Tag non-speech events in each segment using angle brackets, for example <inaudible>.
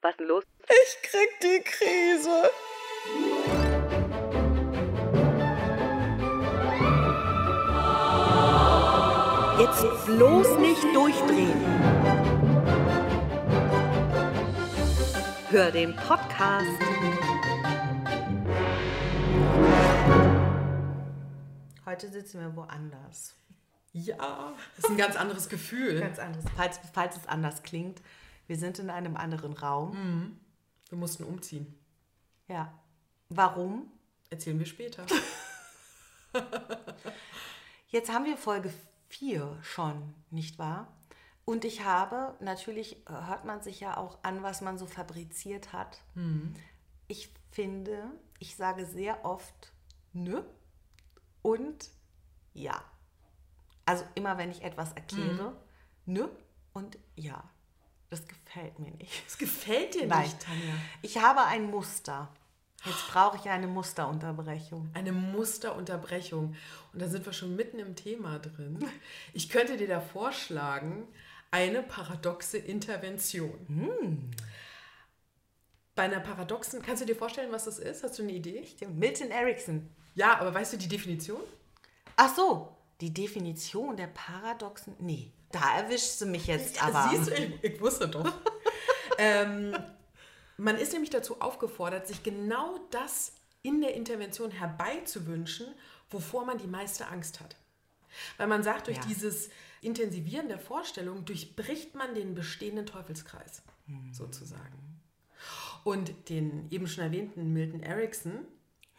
Was ist denn los? Ich krieg die Krise. Jetzt bloß nicht durchdrehen. Hör den Podcast. Heute sitzen wir woanders. Ja, das ist ein ganz anderes Gefühl. Ganz anderes. Falls, falls es anders klingt, wir sind in einem anderen Raum. Wir mussten umziehen. Ja. Warum? Erzählen wir später. <laughs> Jetzt haben wir Folge 4 schon, nicht wahr? Und ich habe, natürlich äh, hört man sich ja auch an, was man so fabriziert hat. Ich finde, ich sage sehr oft nö und ja. Also immer wenn ich etwas erkläre, nö und ja. Das gefällt mir nicht. Das gefällt dir Nein. nicht, Tanja. Ich habe ein Muster. Jetzt brauche ich eine Musterunterbrechung. Eine Musterunterbrechung. Und da sind wir schon mitten im Thema drin. Ich könnte dir da vorschlagen, eine paradoxe Intervention. Bei einer paradoxen, kannst du dir vorstellen, was das ist? Hast du eine Idee? Milton Erickson. Ja, aber weißt du die Definition? Ach so, die Definition der paradoxen. Nee, da erwischst du mich jetzt aber. Siehst du, ich, ich wusste doch. <laughs> ähm, man ist nämlich dazu aufgefordert, sich genau das in der Intervention herbeizuwünschen, wovor man die meiste Angst hat. Weil man sagt, durch Ja. dieses Intensivieren der Vorstellung durchbricht man den bestehenden Teufelskreis, Hm. sozusagen. Und den eben schon erwähnten Milton Erickson,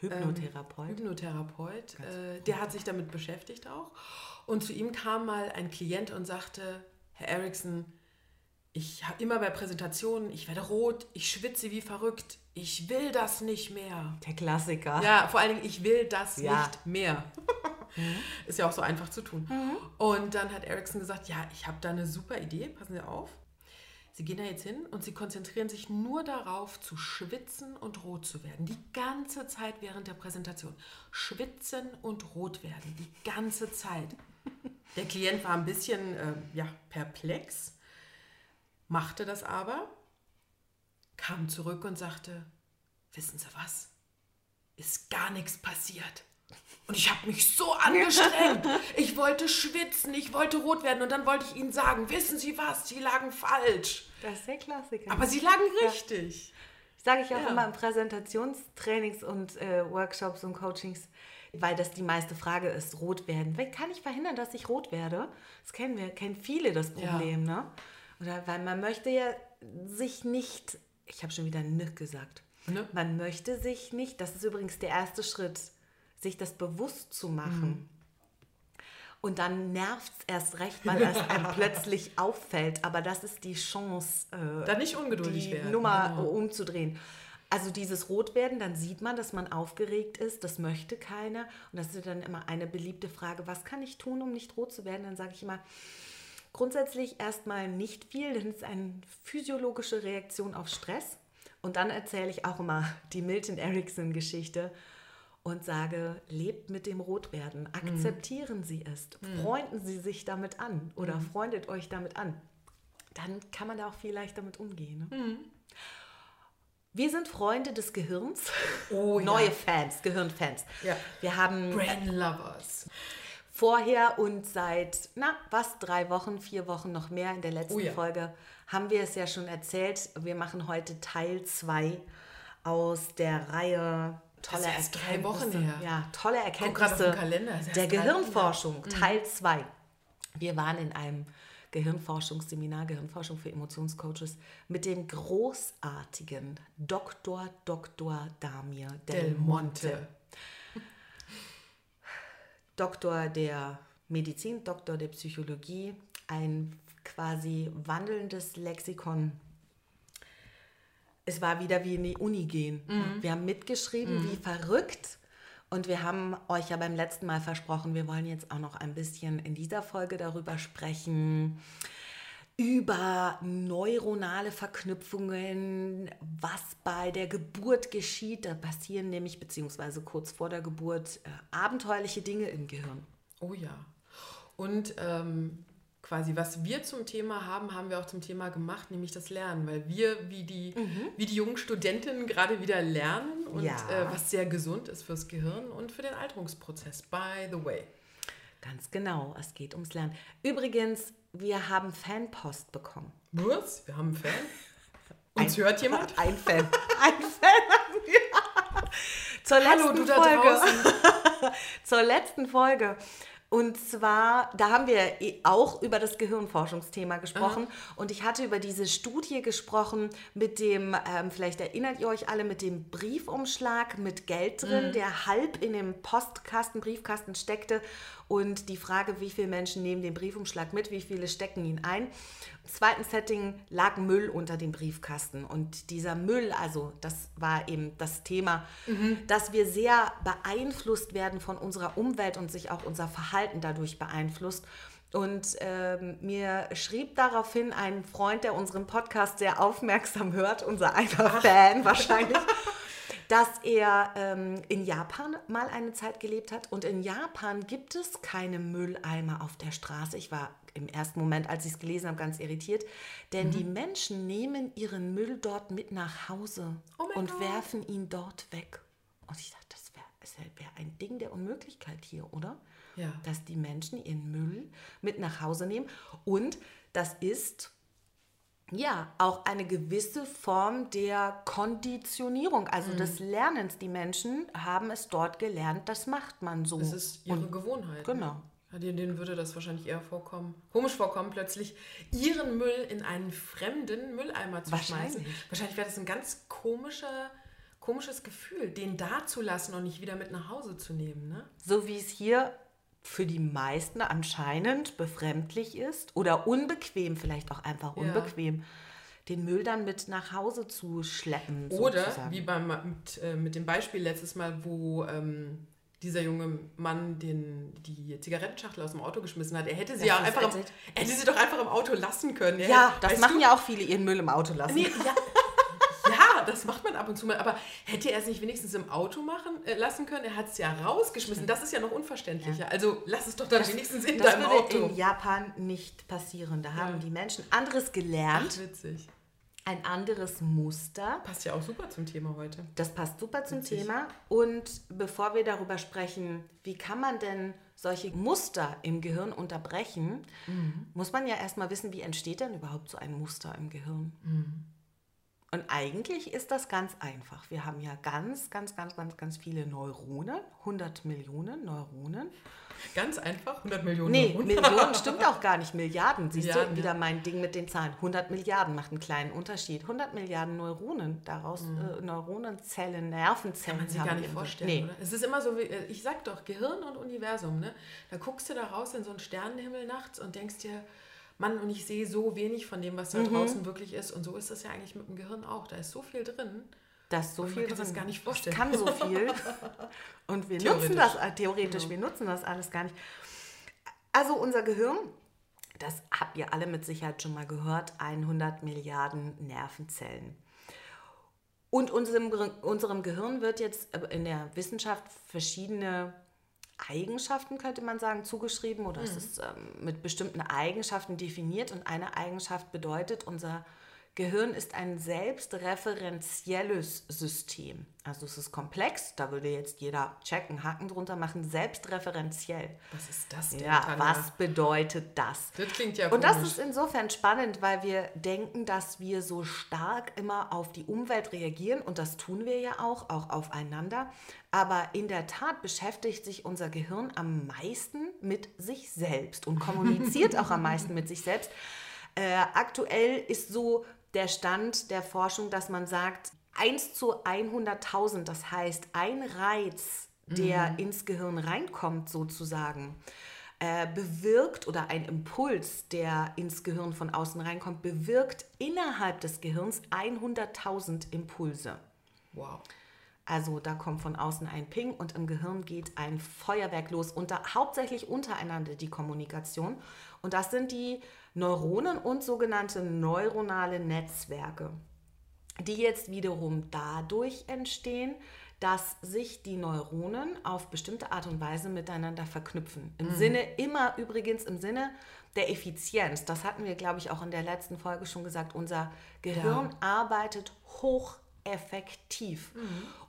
Hypnotherapeut. Hypnotherapeut, äh, der hat sich damit beschäftigt auch. Und zu ihm kam mal ein Klient und sagte, Herr Erickson, ich habe immer bei Präsentationen, ich werde rot, ich schwitze wie verrückt, ich will das nicht mehr. der Klassiker. Ja, vor allen Dingen, ich will das Ja. nicht mehr. <laughs> Ist ja auch so einfach zu tun. Und dann hat Erickson gesagt, ja, ich habe da eine super Idee, passen Sie auf. Sie gehen da jetzt hin und Sie konzentrieren sich nur darauf, zu schwitzen und rot zu werden. Die ganze Zeit während der Präsentation. Schwitzen und rot werden. Die ganze Zeit. Der Klient war ein bisschen äh, ja, perplex, machte das aber, kam zurück und sagte, wissen Sie was? Ist gar nichts passiert. Und ich habe mich so angestrengt. Ich wollte schwitzen, ich wollte rot werden und dann wollte ich Ihnen sagen, wissen Sie was, Sie lagen falsch. Das ist der Klassiker. Aber Sie lagen richtig. Sage ich auch Ja. immer in Präsentationstrainings und äh, Workshops und Coachings, weil das die meiste Frage ist, rot werden. Wie kann ich verhindern, dass ich rot werde? Das kennen wir, kennen viele das Problem, ne? Oder weil man möchte ja sich nicht, ich habe schon wieder nück gesagt, Ne? man möchte sich nicht, das ist übrigens der erste Schritt, sich das bewusst zu machen. Und dann nervt es erst recht, weil es einem <laughs> plötzlich auffällt. Aber das ist die Chance, äh, Dann nicht ungeduldig die werden, Nummer genau. umzudrehen. Also dieses Rotwerden, dann sieht man, dass man aufgeregt ist, das möchte keiner. Und das ist dann immer eine beliebte Frage, was kann ich tun, um nicht rot zu werden? Dann sage ich immer, grundsätzlich erstmal nicht viel, denn es ist eine physiologische Reaktion auf Stress. Und dann erzähle ich auch immer die Milton Erickson-Geschichte und sage, lebt mit dem Rotwerden, akzeptieren Sie es, freunden Sie sich damit an oder freundet euch damit an. Dann kann man da auch viel leichter damit umgehen. Ne? Wir sind Freunde des Gehirns. Oh <laughs> ja. Neue Fans, Gehirnfans. Ja. Wir haben Brain Lovers. vorher und seit, na, was, drei Wochen, vier Wochen noch mehr in der letzten Oh ja. Folge haben wir es ja schon erzählt. Wir machen heute Teil 2 aus der Reihe tolle Das ist erst drei Wochen Erkenntnisse. her. Ja, tolle Erkenntnisse der her. Mhm. Gehirnforschung, Teil 2. Wir waren in einem Gehirnforschungsseminar, Gehirnforschung für Emotionscoaches, mit dem großartigen Dr. Dr. Damir Del, Del Monte. Monte. Doktor der Medizin, Doktor der Psychologie, ein quasi wandelndes Lexikon. Es war wieder wie in die Uni gehen. Wir haben mitgeschrieben, wie verrückt. Und wir haben euch ja beim letzten Mal versprochen, wir wollen jetzt auch noch ein bisschen in dieser Folge darüber sprechen, über neuronale Verknüpfungen, was bei der Geburt geschieht. Da passieren nämlich, beziehungsweise kurz vor der Geburt, äh, abenteuerliche Dinge im Gehirn. Oh ja. Und ähm, quasi, was wir zum Thema haben, haben wir auch zum Thema gemacht, nämlich das Lernen, weil wir wie die, wie die jungen Studentinnen gerade wieder lernen und Ja. äh, was sehr gesund ist fürs Gehirn und für den Alterungsprozess. By the way. Ganz genau, es geht ums Lernen. Übrigens, wir haben Fanpost bekommen. Was? Wir haben einen Fan? <laughs> Uns hört jemand? <laughs> Ein Fan. Ein Fan haben wir. <laughs> Zur letzten Hallo, du da Folge. draußen. Zur letzten Folge. Und zwar, da haben wir auch über das Gehirnforschungsthema gesprochen. Und ich hatte über diese Studie gesprochen mit dem, ähm, vielleicht erinnert ihr euch alle, mit dem Briefumschlag mit Geld drin, der halb in dem Postkasten, Briefkasten steckte. Und die Frage, wie viele Menschen nehmen den Briefumschlag mit, wie viele stecken ihn ein. Im zweiten Setting lag Müll unter dem Briefkasten. Und dieser Müll, also das war eben das Thema, dass wir sehr beeinflusst werden von unserer Umwelt und sich auch unser Verhalten dadurch beeinflusst. Und ähm, mir schrieb daraufhin ein Freund, der unseren Podcast sehr aufmerksam hört, unser einer Fan wahrscheinlich, <laughs> dass er ähm, in Japan mal eine Zeit gelebt hat. Und in Japan gibt es keine Mülleimer auf der Straße. Ich war im ersten Moment, als ich es gelesen habe, ganz irritiert. Denn die Menschen nehmen ihren Müll dort mit nach Hause Oh und Gott. werfen ihn dort weg. Und ich dachte, das wäre wär ein Ding der Unmöglichkeit hier, oder? Ja. Dass die Menschen ihren Müll mit nach Hause nehmen. Und das ist ja, auch eine gewisse Form der Konditionierung, also des Lernens. Die Menschen haben es dort gelernt, das macht man so. Das ist ihre Und Gewohnheit. Genau. Ne? Ja, denen, denen würde das wahrscheinlich eher vorkommen, komisch vorkommen, plötzlich ihren Müll in einen fremden Mülleimer zu Wahrscheinlich. schmeißen. Wahrscheinlich wäre das ein ganz komischer, komisches Gefühl, den da zu lassen und nicht wieder mit nach Hause zu nehmen. Ne? so wie es hier für die meisten anscheinend befremdlich ist oder unbequem, vielleicht auch einfach Ja. unbequem, den Müll dann mit nach Hause zu schleppen. Oder sozusagen. wie beim, mit, äh, mit dem Beispiel letztes Mal, wo ähm, dieser junge Mann den, die Zigarettenschachtel aus dem Auto geschmissen hat. Er hätte sie ja ist einfach im, er hätte sie doch einfach im Auto lassen können. Er Ja, hätte- das machen du? ja auch viele, ihren Müll im Auto lassen. Nee, ja, ja, das macht man ab und zu mal. Aber hätte er es nicht wenigstens im Auto machen äh, lassen können? Er hat es ja rausgeschmissen. Das ist ja noch unverständlicher. Also lass es doch dann wenigstens in Das deinem würde Auto. in Japan nicht passieren. Da haben Ja. die Menschen anderes gelernt, Ach, witzig. ein anderes Muster. Passt ja auch super zum Thema heute. Das passt super zum Witzig. Thema. Und bevor wir darüber sprechen, wie kann man denn solche Muster im Gehirn unterbrechen, Mhm. muss man ja erstmal wissen, wie entsteht denn überhaupt so ein Muster im Gehirn. Mhm. Und eigentlich ist das ganz einfach. Wir haben ja ganz, ganz, ganz, ganz, ganz viele Neuronen, 100 Millionen Neuronen. Ganz einfach, 100 Millionen. Nee, Euro. Millionen stimmt auch gar nicht. Milliarden. Siehst Milliarden, du, wieder ja. mein Ding mit den Zahlen. 100 Milliarden macht einen kleinen Unterschied. 100 Milliarden Neuronen, daraus äh, Neuronenzellen, Nervenzellen. Mhm. Kann man sich gar nicht vorstellen, Nee. oder? Es ist immer so, wie, äh, ich sag doch, Gehirn und Universum, ne? Da guckst du da raus in so einen Sternenhimmel nachts und denkst dir, Mann, und ich sehe so wenig von dem, was da Mhm. draußen wirklich ist. Und so ist das ja eigentlich mit dem Gehirn auch. Da ist so viel drin. Das ist so Und man viel kann sich das drin. gar nicht vorstellen. Das kann so viel. <laughs> Und wir nutzen das äh, theoretisch, Genau. wir nutzen das alles gar nicht. Also unser Gehirn, das habt ihr alle mit Sicherheit schon mal gehört, 100 Milliarden Nervenzellen. Und unserem, unserem Gehirn wird jetzt äh, in der Wissenschaft verschiedene Eigenschaften, könnte man sagen, zugeschrieben oder es ist ähm, mit bestimmten Eigenschaften definiert. Und eine Eigenschaft bedeutet, unser Gehirn ist ein selbstreferenzielles System. Also es ist komplex, da würde jetzt jeder checken, Haken drunter machen, selbstreferenziell. Was ist das denn? Ja, Tanja? was bedeutet das? Das klingt ja Und das komisch. ist insofern spannend, weil wir denken, dass wir so stark immer auf die Umwelt reagieren und das tun wir ja auch, auch aufeinander. Aber in der Tat beschäftigt sich unser Gehirn am meisten mit sich selbst und kommuniziert auch am meisten mit sich selbst. Äh, aktuell ist so der Stand der Forschung, dass man sagt, 1 zu 100.000, das heißt ein Reiz, der ins Gehirn reinkommt sozusagen, äh, bewirkt oder ein Impuls, der ins Gehirn von außen reinkommt, bewirkt innerhalb des Gehirns 100.000 Impulse. Wow. Also da kommt von außen ein Ping und im Gehirn geht ein Feuerwerk los. Unter, hauptsächlich untereinander die Kommunikation. Und das sind die Neuronen und sogenannte neuronale Netzwerke, die jetzt wiederum dadurch entstehen, dass sich die Neuronen auf bestimmte Art und Weise miteinander verknüpfen. Im Sinne, immer übrigens im Sinne der Effizienz. Das hatten wir, glaube ich, auch in der letzten Folge schon gesagt. Unser Gehirn arbeitet hocheffektiv.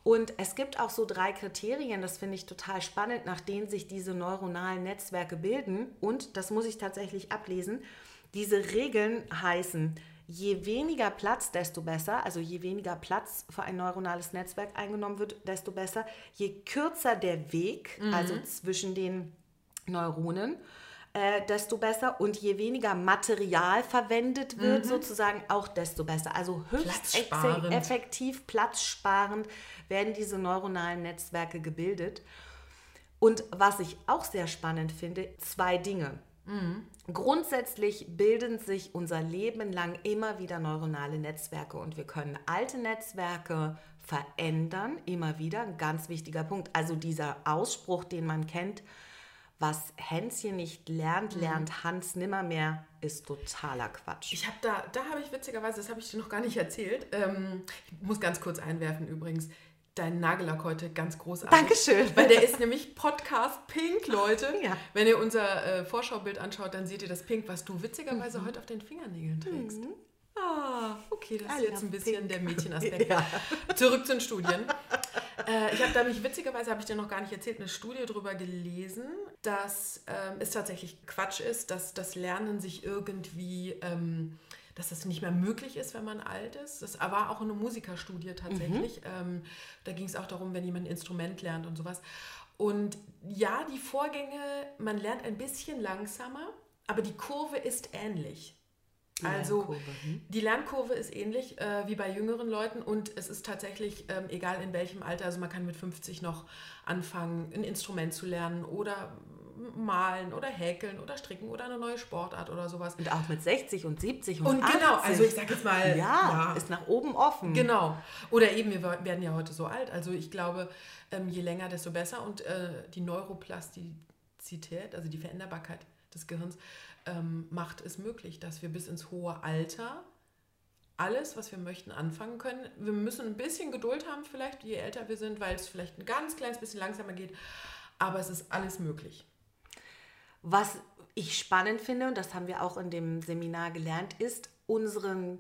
Und es gibt auch so drei Kriterien, das finde ich total spannend, nach denen sich diese neuronalen Netzwerke bilden. Und das muss ich tatsächlich ablesen. Diese Regeln heißen, je weniger Platz, desto besser. Also je weniger Platz für ein neuronales Netzwerk eingenommen wird, desto besser. Je kürzer der Weg, also zwischen den Neuronen, äh, desto besser. Und je weniger Material verwendet wird, sozusagen auch desto besser. Also höchst Platzsparend. effektiv, platzsparend werden diese neuronalen Netzwerke gebildet. Und was ich auch sehr spannend finde, zwei Dinge. Grundsätzlich bilden sich unser Leben lang immer wieder neuronale Netzwerke und wir können alte Netzwerke verändern, immer wieder. Ein ganz wichtiger Punkt. Also dieser Ausspruch, den man kennt, was Hänschen nicht lernt, lernt Hans nimmermehr, ist totaler Quatsch. Ich habe da, da habe ich witzigerweise, das habe ich dir noch gar nicht erzählt. Ähm, ich muss ganz kurz einwerfen übrigens. Dein Nagellack heute ganz großartig. Dankeschön. Weil der ist nämlich Podcast Pink, Leute. <laughs> Ja. Wenn ihr unser äh, Vorschaubild anschaut, dann seht ihr das Pink, was du witzigerweise Mhm. heute auf den Fingernägeln trägst. Ah, okay, das I ist jetzt ein bisschen pink. der Mädchenaspekt. <laughs> Ja. Zurück zu den Studien. äh, ich habe da mich witzigerweise, habe ich dir noch gar nicht erzählt, eine Studie darüber gelesen, dass ähm, es tatsächlich Quatsch ist, dass das Lernen sich irgendwie, ähm, dass das nicht mehr möglich ist, wenn man alt ist. Das war auch eine Musikerstudie tatsächlich. Ähm, da ging es auch darum, wenn jemand ein Instrument lernt und sowas. Und ja, die Vorgänge, man lernt ein bisschen langsamer, aber die Kurve ist ähnlich. Also Lernkurve, hm. die Lernkurve ist ähnlich äh, wie bei jüngeren Leuten und es ist tatsächlich ähm, egal in welchem Alter, also man kann mit 50 noch anfangen, ein Instrument zu lernen oder malen oder häkeln oder stricken oder eine neue Sportart oder sowas. Und auch mit 60 und 70 und, Und 80. genau, also ich sag jetzt mal, ja, ja. ist nach oben offen. Genau. Oder eben, wir werden ja heute so alt. Also ich glaube, ähm, je länger, desto besser. Und äh, die Neuroplastizität, also die Veränderbarkeit des Gehirns, ähm, macht es möglich, dass wir bis ins hohe Alter alles, was wir möchten, anfangen können. Wir müssen ein bisschen Geduld haben, vielleicht, je älter wir sind, weil es vielleicht ein ganz kleines bisschen langsamer geht. Aber es ist alles möglich. Was ich spannend finde, und das haben wir auch in dem Seminar gelernt, ist unseren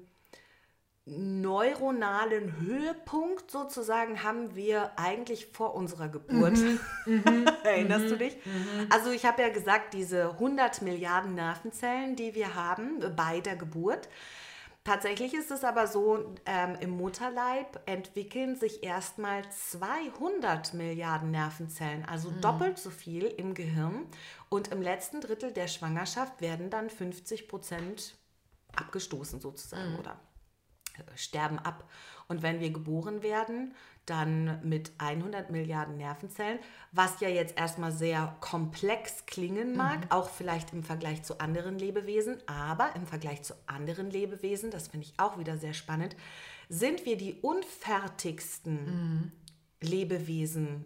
neuronalen Höhepunkt sozusagen haben wir eigentlich vor unserer Geburt. <laughs> Erinnerst du dich? Also ich habe ja gesagt, diese 100 Milliarden Nervenzellen, die wir haben bei der Geburt. Tatsächlich ist es aber so, ähm, im Mutterleib entwickeln sich erstmal 200 Milliarden Nervenzellen, also doppelt so viel im Gehirn. Und im letzten Drittel der Schwangerschaft werden dann 50 Prozent abgestoßen sozusagen oder äh, sterben ab. Und wenn wir geboren werden, dann mit 100 Milliarden Nervenzellen, was ja jetzt erstmal sehr komplex klingen mag, auch vielleicht im Vergleich zu anderen Lebewesen, aber im Vergleich zu anderen Lebewesen, das finde ich auch wieder sehr spannend, sind wir die unfertigsten Lebewesen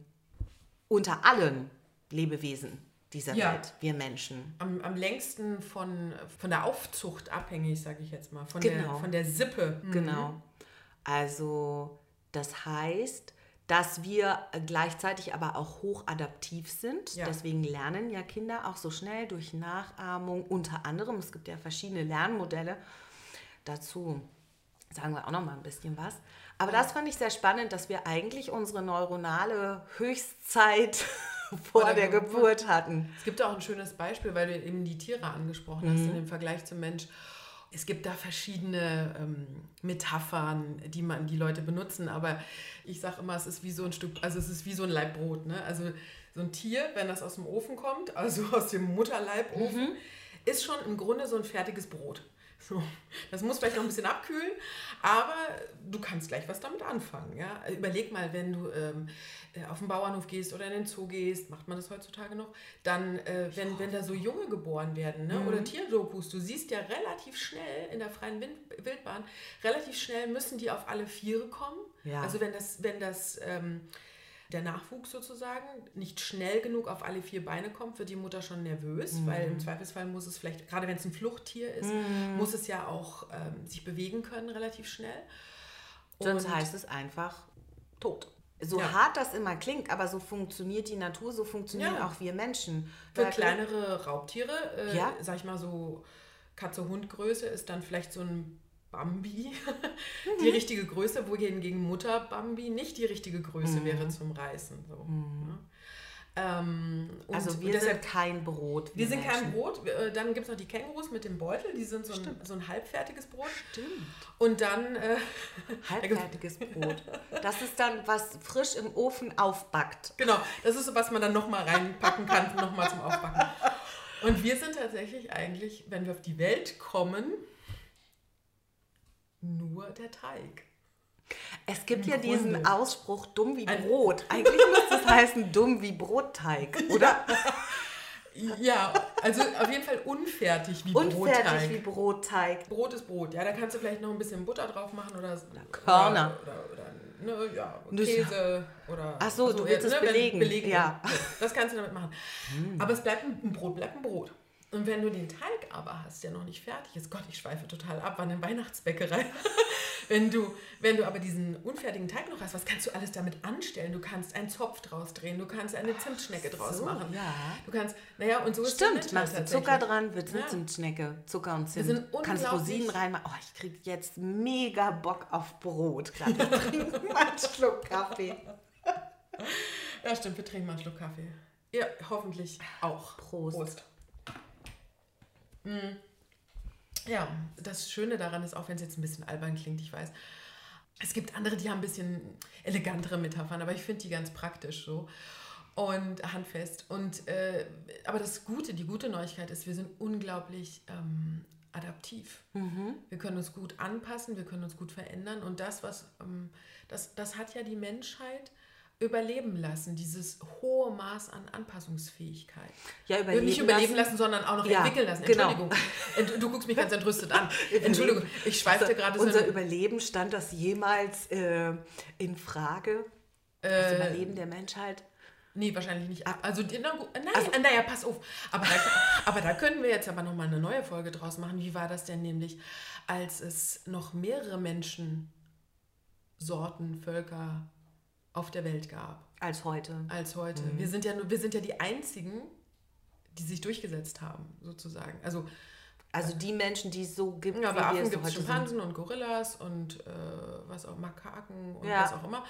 unter allen Lebewesen dieser Ja. Welt, wir Menschen. Am, am längsten von, von der Aufzucht abhängig, sage ich jetzt mal. Von, Genau. der, von der Sippe. Genau. Also das heißt, dass wir gleichzeitig aber auch hochadaptiv sind. Ja. Deswegen lernen ja Kinder auch so schnell durch Nachahmung unter anderem. Es gibt ja verschiedene Lernmodelle. Dazu sagen wir auch noch mal ein bisschen was. Aber das fand ich sehr spannend, dass wir eigentlich unsere neuronale Höchstzeit <laughs> vor der der Geburt. Geburt hatten. Es gibt auch ein schönes Beispiel, weil du eben die Tiere angesprochen hast in dem Vergleich zum Mensch. Es gibt da verschiedene ähm, Metaphern, die man, die Leute benutzen, aber ich sage immer, es ist wie so ein Stück, also es ist wie so ein Laib Brot. Ne? Also so ein Tier, wenn das aus dem Ofen kommt, also <laughs> aus dem Mutterleibofen, ist schon im Grunde so ein fertiges Brot. So, das muss vielleicht noch ein bisschen abkühlen, aber du kannst gleich was damit anfangen. Ja? Überleg mal, wenn du ähm, äh, auf den Bauernhof gehst oder in den Zoo gehst, macht man das heutzutage noch, dann, äh, wenn, wenn da so Junge geboren werden ne? oder Tierdokus, du siehst ja relativ schnell in der freien Wildbahn, relativ schnell müssen die auf alle Viere kommen. Ja. Also wenn das, wenn das ähm, der Nachwuchs sozusagen nicht schnell genug auf alle vier Beine kommt, wird die Mutter schon nervös, Mhm. weil im Zweifelsfall muss es vielleicht, gerade wenn es ein Fluchttier ist, muss es ja auch ähm, sich bewegen können relativ schnell. Sonst Und- heißt es einfach tot. So Ja. hart das immer klingt, aber so funktioniert die Natur, so funktionieren Ja. auch wir Menschen. Für Da- kleinere Raubtiere, äh, Ja. sag ich mal so Katze-Hund-Größe, ist dann vielleicht so ein Bambi <laughs> die Mhm. richtige Größe, wohingegen Mutter Bambi nicht die richtige Größe Mhm. wäre zum Reißen. So, ne? ähm, Also wir deshalb, sind kein Brot. wir sind kein Menschen. Brot. Äh, Dann gibt es noch die Kängurus mit dem Beutel, die sind so ein, so ein halbfertiges Brot. Stimmt. Und dann, äh, <laughs> Halbfertiges Brot. Das ist dann, was frisch im Ofen aufbackt. genau, das ist so, was man dann nochmal reinpacken kann, nochmal zum Aufbacken. Und wir sind tatsächlich eigentlich, wenn wir auf die Welt kommen, nur der Teig. Es gibt Im ja diesen Grunde. Ausspruch dumm wie Ein- Brot. <laughs> Eigentlich müsste es heißen dumm wie Brotteig, oder? <laughs> Ja, also auf jeden Fall unfertig wie Unfertig Brotteig. wie Brotteig. Brot ist Brot, ja, da kannst du vielleicht noch ein bisschen Butter drauf machen oder, Körner. oder, oder, oder ne, ja. Käse oder Ach so, du willst es wenn belegen. belegen. Ja. Das kannst du damit machen. Aber es bleibt ein, ein Brot, bleibt ein Brot. Und wenn du den Teig aber hast, der noch nicht fertig ist, Gott, ich schweife total ab an den Weihnachtsbäckerei. <laughs> wenn, du, wenn du aber diesen unfertigen Teig noch hast, was kannst du alles damit anstellen? Du kannst einen Zopf draus drehen, du kannst eine Zimtschnecke draus so, machen. ja. Du kannst, naja, und so ist der Stimmt, machst du. Zucker dran, wird es eine Ja. Zimtschnecke. Zucker und Zimt. sind Kannst Rosinen reinmachen. Oh, ich kriege jetzt mega Bock auf Brot. Gerade ich trinke <laughs> mal einen Schluck Kaffee. Ja, stimmt, wir trinken mal einen Schluck Kaffee. Ja, hoffentlich auch. Prost. Mm. Ja, das Schöne daran ist, auch wenn es jetzt ein bisschen albern klingt, ich weiß, es gibt andere, die haben ein bisschen elegantere Metaphern, aber ich finde die ganz praktisch so und handfest. Und, äh, aber das Gute, die gute Neuigkeit ist, wir sind unglaublich ähm, adaptiv. Wir können uns gut anpassen, wir können uns gut verändern und das, was, ähm, das, das hat ja die Menschheit überleben lassen, dieses hohe Maß an Anpassungsfähigkeit. Ja, überleben Nicht überleben lassen. lassen, sondern auch noch Ja, entwickeln lassen. genau. Entschuldigung. Ent- Du guckst mich ganz entrüstet an. <laughs> Entschuldigung, ich schweifte gerade so. Unser Überleben stand das jemals äh, in Frage? Das Äh, Überleben der Menschheit? nee, wahrscheinlich nicht. Also, na, nein, Also- naja, pass auf. Aber da, <laughs> aber da können wir jetzt aber nochmal eine neue Folge draus machen. Wie war das denn nämlich, als es noch mehrere Menschen, Sorten, Völker auf der Welt gab Als heute. als heute? Mhm. Wir, sind ja, nur- wir sind ja die Einzigen, die sich durchgesetzt haben, sozusagen. Also Also die Menschen, die es so gibt, Ja, bei wir Affen gibt es. Schimpansen und Gorillas und äh, was auch Makaken und Ja. was auch immer.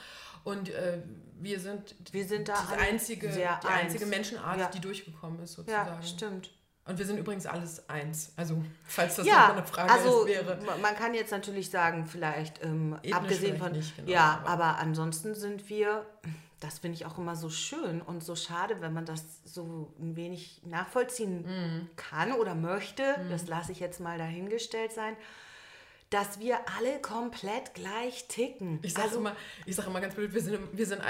Und äh, wir sind, Wir sind da die einzige, die einzige eins. Menschenart, Ja. die durchgekommen ist, sozusagen. Ja, stimmt. Und wir sind übrigens alles eins. Also, falls das ja, eine Frage also ist, wäre. ma- man kann jetzt natürlich sagen, vielleicht ähm, abgesehen vielleicht von, genau, ja, aber- aber, ansonsten sind wir, das finde ich auch immer so schön und so schade, wenn man das so ein wenig nachvollziehen Mhm. kann oder möchte, das lasse ich jetzt mal dahingestellt sein, dass wir alle komplett gleich ticken. Ich sage also immer, ich sag immer ganz blöd, wir sind, wir, sind,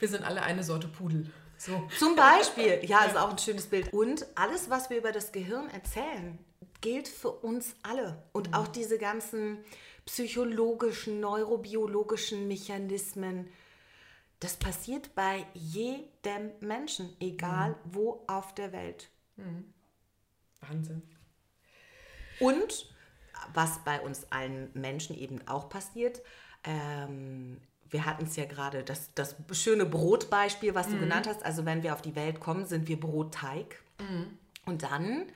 wir sind alle eine Sorte Pudel. So. Zum <laughs> Beispiel, ja, ist auch ein schönes Bild. Und alles, was wir über das Gehirn erzählen, gilt für uns alle. Und auch diese ganzen psychologischen, neurobiologischen Mechanismen, das passiert bei jedem Menschen, egal wo auf der Welt. Wahnsinn. Und was bei uns allen Menschen eben auch passiert, ähm, wir hatten es ja gerade, das, das schöne Brotbeispiel, was du genannt hast. Also wenn wir auf die Welt kommen, sind wir Brotteig. Und dann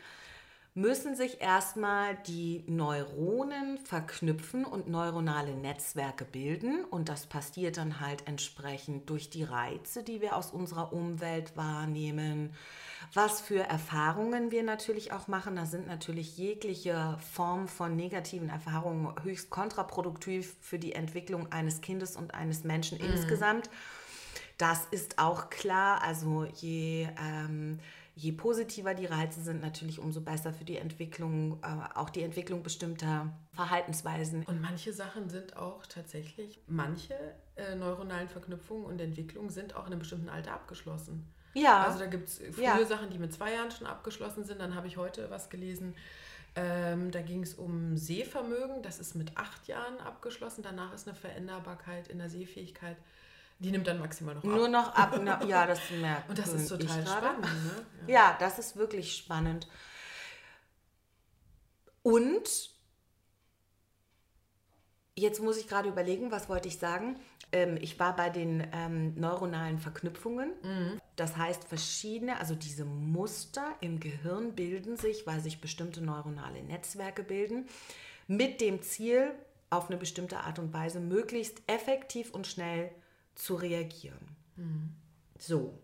müssen sich erstmal die Neuronen verknüpfen und neuronale Netzwerke bilden. Und das passiert dann halt entsprechend durch die Reize, die wir aus unserer Umwelt wahrnehmen. Was für Erfahrungen wir natürlich auch machen. Da sind natürlich jegliche Form von negativen Erfahrungen höchst kontraproduktiv für die Entwicklung eines Kindes und eines Menschen insgesamt. Das ist auch klar. Also je, ähm, je positiver die Reize sind, natürlich umso besser für die Entwicklung, äh, auch die Entwicklung bestimmter Verhaltensweisen. Und manche Sachen sind auch tatsächlich, manche äh, neuronalen Verknüpfungen und Entwicklungen sind auch in einem bestimmten Alter abgeschlossen. Ja, Also da gibt es frühe Ja. Sachen, die mit zwei Jahren schon abgeschlossen sind. Dann habe ich heute was gelesen. Ähm, da ging es um Sehvermögen. Das ist mit acht Jahren abgeschlossen. Danach ist eine Veränderbarkeit in der Sehfähigkeit. Die nimmt dann maximal noch ab. nur noch ab. Na, ja, das <laughs> merkt Und das ist total spannend. Ne? Ja. Ja, das ist wirklich spannend. Und Jetzt muss ich gerade überlegen, was wollte ich sagen? Ähm, ich war bei den ähm, neuronalen Verknüpfungen. Das heißt, verschiedene, also diese Muster im Gehirn bilden sich, weil sich bestimmte neuronale Netzwerke bilden, mit dem Ziel, auf eine bestimmte Art und Weise möglichst effektiv und schnell zu reagieren. So.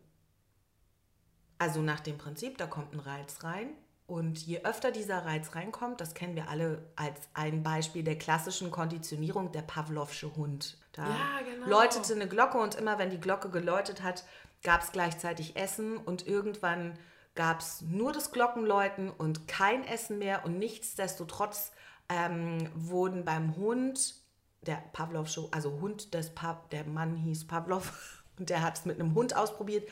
Also nach dem Prinzip, da kommt ein Reiz rein. Und je öfter dieser Reiz reinkommt, das kennen wir alle als ein Beispiel der klassischen Konditionierung, der Pavlovsche Hund. Da Ja, genau. läutete eine Glocke und immer wenn die Glocke geläutet hat, gab es gleichzeitig Essen und irgendwann gab es nur das Glockenläuten und kein Essen mehr und nichtsdestotrotz ähm, wurden beim Hund, der Pavlovsche, also Hund des pa der Mann hieß Pavlov und der hat es mit einem Hund ausprobiert.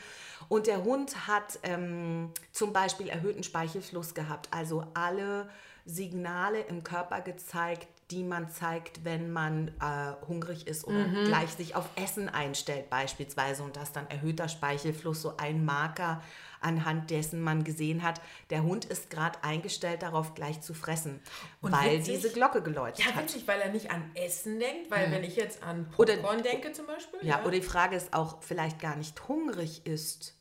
Und der Hund hat ähm, zum Beispiel erhöhten Speichelfluss gehabt, also alle Signale im Körper gezeigt, die man zeigt, wenn man äh, hungrig ist oder gleich sich auf Essen einstellt beispielsweise. Und das dann erhöhter Speichelfluss, so ein Marker, anhand dessen man gesehen hat, der Hund ist gerade eingestellt darauf, gleich zu fressen, Und weil witzig- diese Glocke geläutet Ja, hat. witzig, weil er nicht an Essen denkt, weil wenn ich jetzt an Oder- Popcorn denke zum Beispiel. Ja, oder die Frage ist auch, vielleicht gar nicht hungrig ist.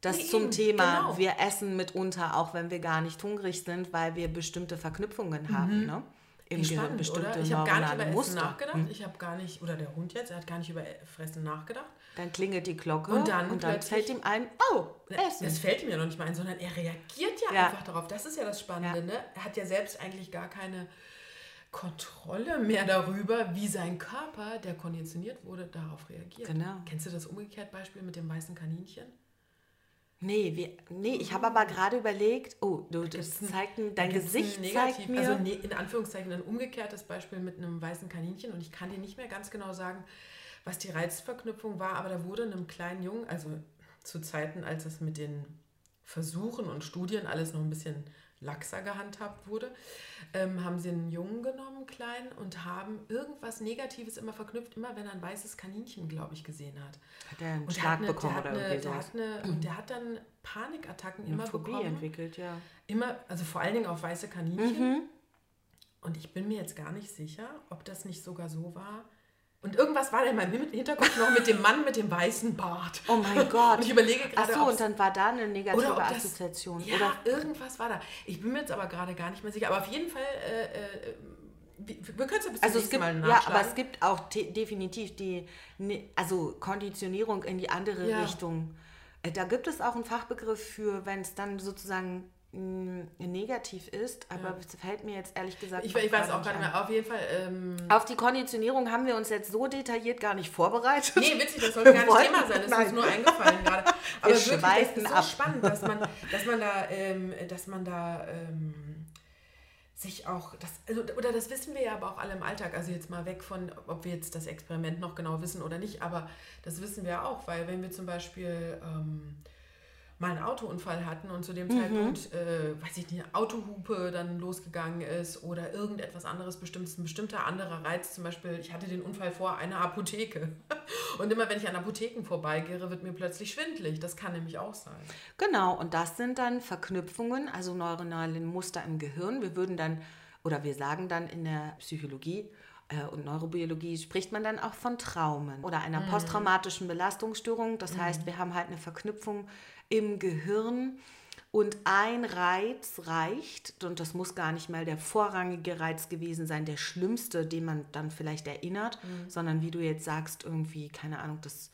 Das Nee, zum eben, Thema, genau. wir essen mitunter, auch wenn wir gar nicht hungrig sind, weil wir bestimmte Verknüpfungen haben, ne? Im Gehirn spannend, bestimmte oder? Ich habe gar nicht über Essen Muster. nachgedacht. Hm. Ich habe gar nicht, oder der Hund jetzt, er hat gar nicht über Fressen nachgedacht. Dann klingelt die Glocke Und dann fällt plötzlich- ihm ein, oh, Essen. Das fällt ihm ja noch nicht mal ein, sondern er reagiert ja, Ja. einfach darauf. Das ist ja das Spannende. Ja. Ne? Er hat ja selbst eigentlich gar keine Kontrolle mehr darüber, wie sein Körper, der konditioniert wurde, darauf reagiert. Genau. Kennst du das umgekehrt Beispiel mit dem weißen Kaninchen? Nee, wir, nee, ich habe aber gerade überlegt, oh, du, das zeigt, ein- dein Gesicht zeigt mir, Also ne, in Anführungszeichen ein umgekehrtes Beispiel mit einem weißen Kaninchen und ich kann dir nicht mehr ganz genau sagen, was die Reizverknüpfung war, aber da wurde einem kleinen Jungen, also zu Zeiten, als es mit den Versuchen und Studien alles noch ein bisschen laxer gehandhabt wurde, ähm, haben sie einen Jungen genommen, klein, und haben irgendwas Negatives immer verknüpft, immer wenn er ein weißes Kaninchen, glaube ich, gesehen hat. hat er einen Und Schlag hat eine, bekommen oder eine, irgendwie der sowas. eine, <clears throat> und der hat dann Panikattacken Eine immer Phobie bekommen. entwickelt, ja. Immer, also vor allen Dingen auf weiße Kaninchen. Mhm. Und ich bin mir jetzt gar nicht sicher, ob das nicht sogar so war. Und irgendwas war da in meinem Hin- Hinterkopf noch mit dem Mann mit dem weißen Bart. Oh mein Gott. Und ich überlege gerade, Ach so, ob's- und dann war da eine negative oder das, Assoziation. Ja, Oder irgendwas war da. Ich bin mir jetzt aber gerade gar nicht mehr sicher. Aber auf jeden Fall, äh, äh, wir, wir können es ja bis Also es gibt, Mal ja, aber es gibt auch definitiv die, ne- also Konditionierung in die andere Ja. Richtung. Äh, Da gibt es auch einen Fachbegriff für, wenn es dann sozusagen negativ ist, aber es fällt mir jetzt ehrlich gesagt ich, ich weiß auch gar nicht mehr. Auf jeden Fall, ähm, Auf die Konditionierung haben wir uns jetzt so detailliert gar nicht vorbereitet. Nee, witzig, das sollte gar nicht Thema sein. Das ist Nein. uns nur eingefallen gerade. <laughs> Aber wirklich, das ist so ab. spannend, dass man, dass man da, ähm, dass man da ähm, sich auch, das, also, oder das wissen wir ja aber auch alle im Alltag. Also jetzt mal weg von, ob wir jetzt das Experiment noch genau wissen oder nicht, aber das wissen wir ja auch, weil wenn wir zum Beispiel ähm, mal einen Autounfall hatten und zu dem Zeitpunkt, äh, weiß ich nicht, eine Autohupe dann losgegangen ist oder irgendetwas anderes bestimmtes, ein bestimmter anderer Reiz, zum Beispiel, ich hatte den Unfall vor einer Apotheke. <laughs> Und immer wenn ich an Apotheken vorbeigehe, wird mir plötzlich schwindlig. Das kann nämlich auch sein. Genau, und das sind dann Verknüpfungen, also neuronale Muster im Gehirn. Wir würden dann, oder wir sagen dann in der Psychologie äh, und Neurobiologie, spricht man dann auch von Traumen oder einer posttraumatischen Belastungsstörung. Das heißt, wir haben halt eine Verknüpfung im Gehirn und ein Reiz reicht, und das muss gar nicht mal der vorrangige Reiz gewesen sein, der schlimmste, den man dann vielleicht erinnert, sondern wie du jetzt sagst, irgendwie, keine Ahnung, das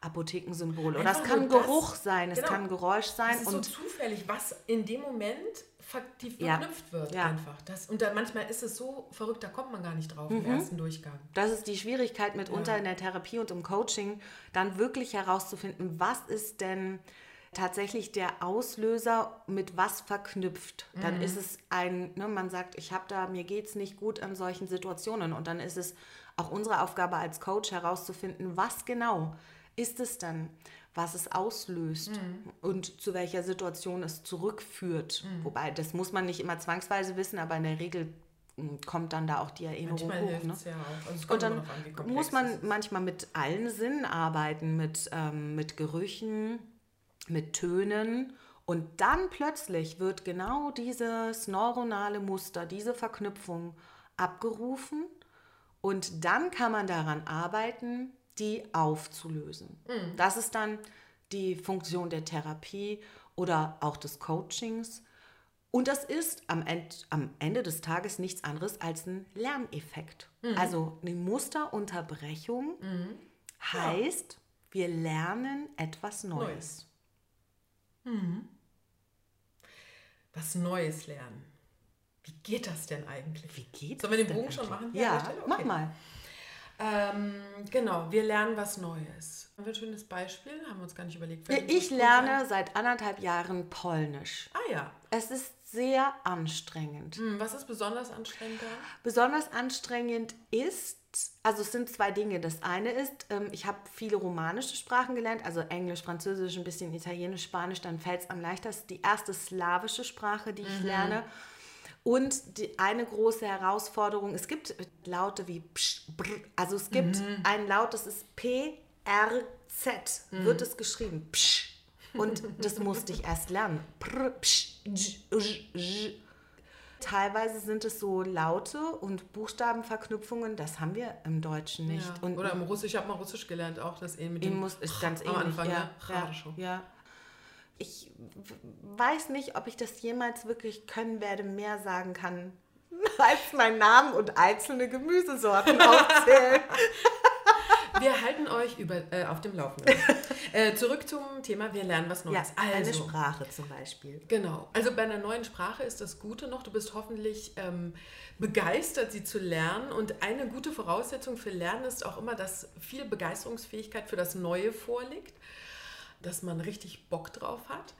Apothekensymbol. Oder es kann das- Geruch sein, es genau. kann Geräusch sein. Es ist und so zufällig, was in dem Moment ver die Ja. verknüpft wird Ja. einfach. Das, und dann manchmal ist es so verrückt, da kommt man gar nicht drauf Mhm. im ersten Durchgang. Das ist die Schwierigkeit mitunter in der Therapie und im Coaching, dann wirklich herauszufinden, was ist denn tatsächlich der Auslöser mit was verknüpft. Dann ist es ein, ne, man sagt, ich habe da, mir geht es nicht gut an solchen Situationen. Und dann ist es auch unsere Aufgabe als Coach herauszufinden, was genau ist es dann, was es auslöst und zu welcher Situation es zurückführt. Wobei, das muss man nicht immer zwangsweise wissen, aber in der Regel mm, kommt dann da auch die Erinnerung hoch. Ne? ja. Also Und dann an, muss man manchmal mit allen Sinnen arbeiten, mit, ähm, mit Gerüchen, mit Tönen. Und dann plötzlich wird genau dieses neuronale Muster, diese Verknüpfung abgerufen Und dann kann man daran arbeiten, die aufzulösen. Mhm. Das ist dann die Funktion der Therapie oder auch des Coachings. Und das ist am, End, am Ende des Tages nichts anderes als ein Lerneffekt. Mhm. Also eine Musterunterbrechung heißt, wir lernen etwas Neues. Was Neues lernen. Wie geht das denn eigentlich? Wie geht Sollen wir den Bogen schon machen? Ja, der Stelle? mach Okay. mal. Ähm, genau, wir lernen was Neues. Haben wir ein schönes Beispiel? Haben wir uns gar nicht überlegt. Uns Ich lerne seit anderthalb Jahren Polnisch. Ah ja. Es ist sehr anstrengend. Hm, was ist besonders anstrengend daran? Besonders anstrengend ist, also es sind zwei Dinge. Das eine ist, ähm, ich habe viele romanische Sprachen gelernt, also Englisch, Französisch, ein bisschen Italienisch, Spanisch, dann fällt es am leichtesten. Die erste slawische Sprache, die ich lerne. Und die, eine große Herausforderung, es gibt Laute wie psch, brr, also es gibt ein Laut, das ist P, R, Z, wird es geschrieben. Psch. Und das musste ich erst lernen. Prr, psch, j, j, j. Teilweise sind es so Laute und Buchstabenverknüpfungen, das haben wir im Deutschen nicht. Ja. Oder im Russisch, ich habe mal Russisch gelernt auch, das eben mit dem muss ich ganz ähnlich. Am Anfang, ne? ja, ja, ja. Ich weiß nicht, ob ich das jemals wirklich können werde, mehr sagen kann <laughs> als meinen Namen und einzelne Gemüsesorten <laughs> aufzählen. Wir halten euch über, äh, auf dem Laufenden. <laughs> äh, zurück zum Thema, wir lernen was ja, Neues. eine also, Sprache zum Beispiel. Genau. Also bei einer neuen Sprache ist das Gute noch, du bist hoffentlich ähm, begeistert, sie zu lernen. Und eine gute Voraussetzung für Lernen ist auch immer, dass viel Begeisterungsfähigkeit für das Neue vorliegt, dass man richtig Bock drauf hat,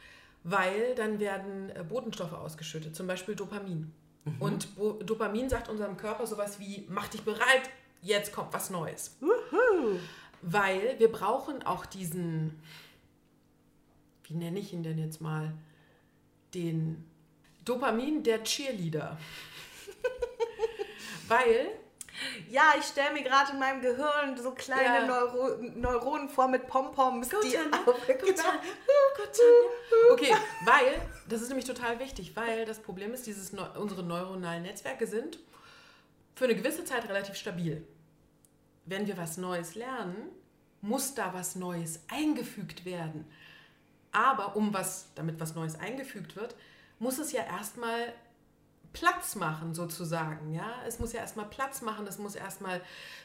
weil dann werden äh, Botenstoffe ausgeschüttet, zum Beispiel Dopamin. Und Bo Dopamin sagt unserem Körper sowas wie, mach dich bereit, jetzt kommt was Neues. Weil wir brauchen auch diesen, wie nenne ich ihn denn jetzt mal, den Dopamin der Cheerleader. <laughs> Weil, Ja, ich stelle mir gerade in meinem Gehirn so kleine Ja. Neuro Neuronen vor mit Pompoms, die auf- Gott, Tanja, oh Gott, Tanja. Okay, weil, das ist nämlich total wichtig, weil das Problem ist, dieses unsere neuronalen Netzwerke sind für eine gewisse Zeit relativ stabil. Wenn wir was Neues lernen, muss da was Neues eingefügt werden. Aber um was, damit was Neues eingefügt wird, muss es ja erstmal Platz machen, sozusagen. Ja? Es muss ja erstmal Platz machen, es muss erstmal,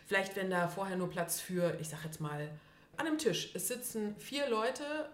vielleicht wenn da vorher nur Platz für, ich sag jetzt mal, an einem Tisch. Es sitzen vier Leute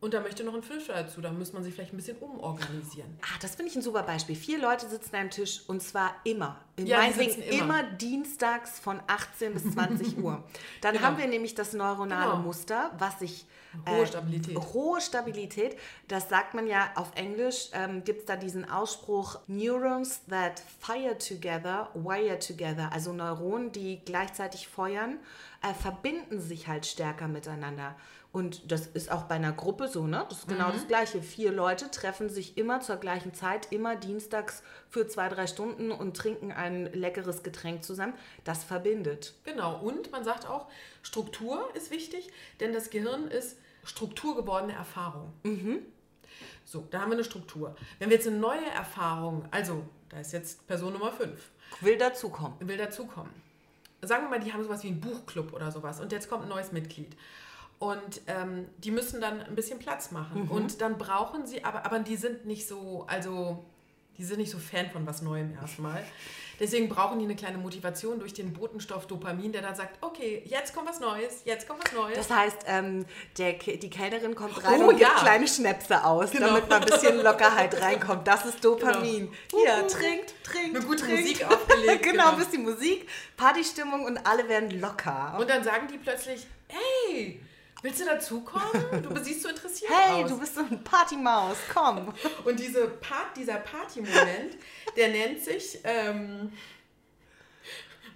und da möchte noch ein Fünfter dazu. Da muss man sich vielleicht ein bisschen umorganisieren. Ah, das finde ich ein super Beispiel. Vier Leute sitzen an einem Tisch und zwar immer. Ja, meinetwegen immer. immer. dienstags von 18 bis 20 <laughs> Uhr. Dann Genau. haben wir nämlich das neuronale Genau. Muster, was sich. Hohe Stabilität. Hohe Stabilität. Das sagt man ja auf Englisch, ähm, gibt es da diesen Ausspruch: Neurons that fire together, wire together. Also Neuronen, die gleichzeitig feuern, äh, verbinden sich halt stärker miteinander. Und das ist auch bei einer Gruppe so, ne? Das ist genau das Gleiche. Vier Leute treffen sich immer zur gleichen Zeit, immer dienstags für zwei, drei Stunden und trinken ein leckeres Getränk zusammen. Das verbindet. Genau. Und man sagt auch, Struktur ist wichtig, denn das Gehirn ist strukturgewordene Erfahrung. So, da haben wir eine Struktur. Wenn wir jetzt eine neue Erfahrung, also da ist jetzt Person Nummer 5, Will dazukommen. will dazukommen. Sagen wir mal, die haben sowas wie einen Buchclub oder sowas und jetzt kommt ein neues Mitglied. Und ähm, die müssen dann ein bisschen Platz machen. Und dann brauchen sie, aber, aber die sind nicht so, also die sind nicht so Fan von was Neuem erstmal. Deswegen brauchen die eine kleine Motivation durch den Botenstoff Dopamin, der dann sagt, okay, jetzt kommt was Neues, jetzt kommt was Neues. Das heißt, ähm, der, die Kellnerin kommt rein Oh, und gibt ja. kleine Schnäpse aus, Genau. damit mal ein bisschen Lockerheit reinkommt. Das ist Dopamin. Hier, Uhu. trinkt, trinkt, Eine gute trinkt. Musik aufgelegt, <laughs> genau, genau. bis die Musik, Partystimmung und alle werden locker. Und dann sagen die plötzlich, hey, willst du dazukommen? Du siehst so interessiert hey, aus. du bist so ein Partymaus, komm. <laughs> Und diese Part, dieser Party-Moment, der nennt sich, ähm,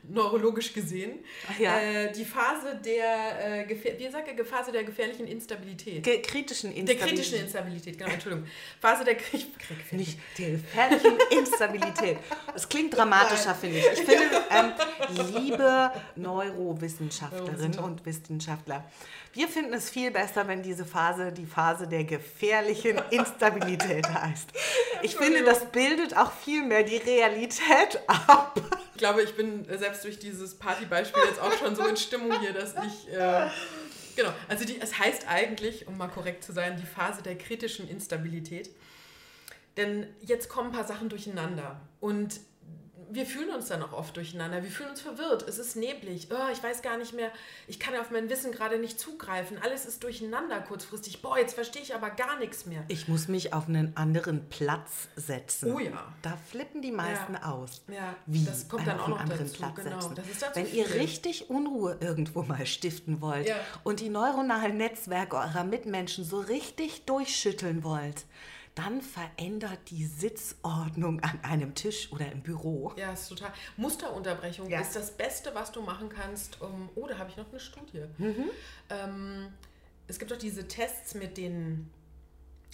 neurologisch gesehen, Ja. äh, die Phase der, äh, wie sagt er, Phase der gefährlichen Instabilität. Ge kritischen der Instabilität. kritischen Instabilität, genau, Entschuldigung. Phase der Kri <laughs> Nicht der gefährlichen Instabilität. Das klingt dramatischer, finde ich. Ich finde, <laughs> ähm, liebe Neurowissenschaftlerinnen und Wissenschaftler, wir finden es viel besser, wenn diese Phase die Phase der gefährlichen <laughs> Instabilität heißt. Ich finde, das bildet auch viel mehr die Realität ab. glaube, ich bin selbst durch dieses Partybeispiel jetzt auch schon so in Stimmung hier, dass ich. Äh, genau, also die, es heißt eigentlich, um mal korrekt zu sein, die Phase der kritischen Instabilität. Denn jetzt kommen ein paar Sachen durcheinander. Und wir fühlen uns dann auch oft durcheinander. Wir fühlen uns verwirrt. Es ist neblig. Oh, ich weiß gar nicht mehr. Ich kann auf mein Wissen gerade nicht zugreifen. Alles ist durcheinander kurzfristig. Boah, jetzt verstehe ich aber gar nichts mehr. Ich muss mich auf einen anderen Platz setzen. Oh ja. Da flippen die meisten Ja. aus. Ja, Wie? das kommt dann auf auch einen noch anderen dazu, Platz genau. setzen. Wenn ihr viel. richtig Unruhe irgendwo mal stiften wollt Ja. und die neuronalen Netzwerke eurer Mitmenschen so richtig durchschütteln wollt, dann verändert die Sitzordnung an einem Tisch oder im Büro. Ja, ist total. Musterunterbrechung Ja. ist das Beste, was du machen kannst. Um, oh, da habe ich noch eine Studie. Mhm. Ähm, es gibt doch diese Tests mit den.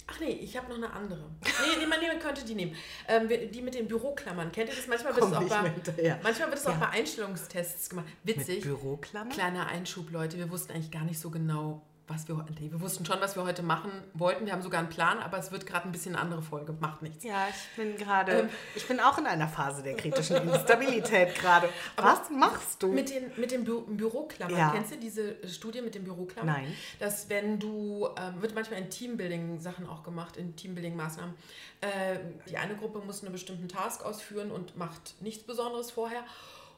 Ach nee, ich habe noch eine andere. Nee, nee, man nee, man könnte die nehmen. Ähm, die mit den Büroklammern. Kennt ihr das? Manchmal wird es auch, bei, manchmal wird es auch Ja. bei Einstellungstests gemacht. Witzig. Mit Büroklammern? Kleiner Einschub, Leute. Wir wussten eigentlich gar nicht so genau, was wir heute. Wir wussten schon, was wir heute machen wollten. Wir haben sogar einen Plan, aber es wird gerade ein bisschen eine andere Folge. Macht nichts. Ja, ich bin gerade, Ähm. ich bin auch in einer Phase der kritischen Instabilität gerade. <laughs> Was machst du? Mit den, mit den Bü Büroklammern. Ja. Kennst du diese Studie mit den Büroklammern? Nein. Dass wenn du, ähm, wird manchmal in Teambuilding-Sachen auch gemacht, in Teambuilding-Maßnahmen. Äh, die eine Gruppe muss einen bestimmten Task ausführen und macht nichts Besonderes vorher.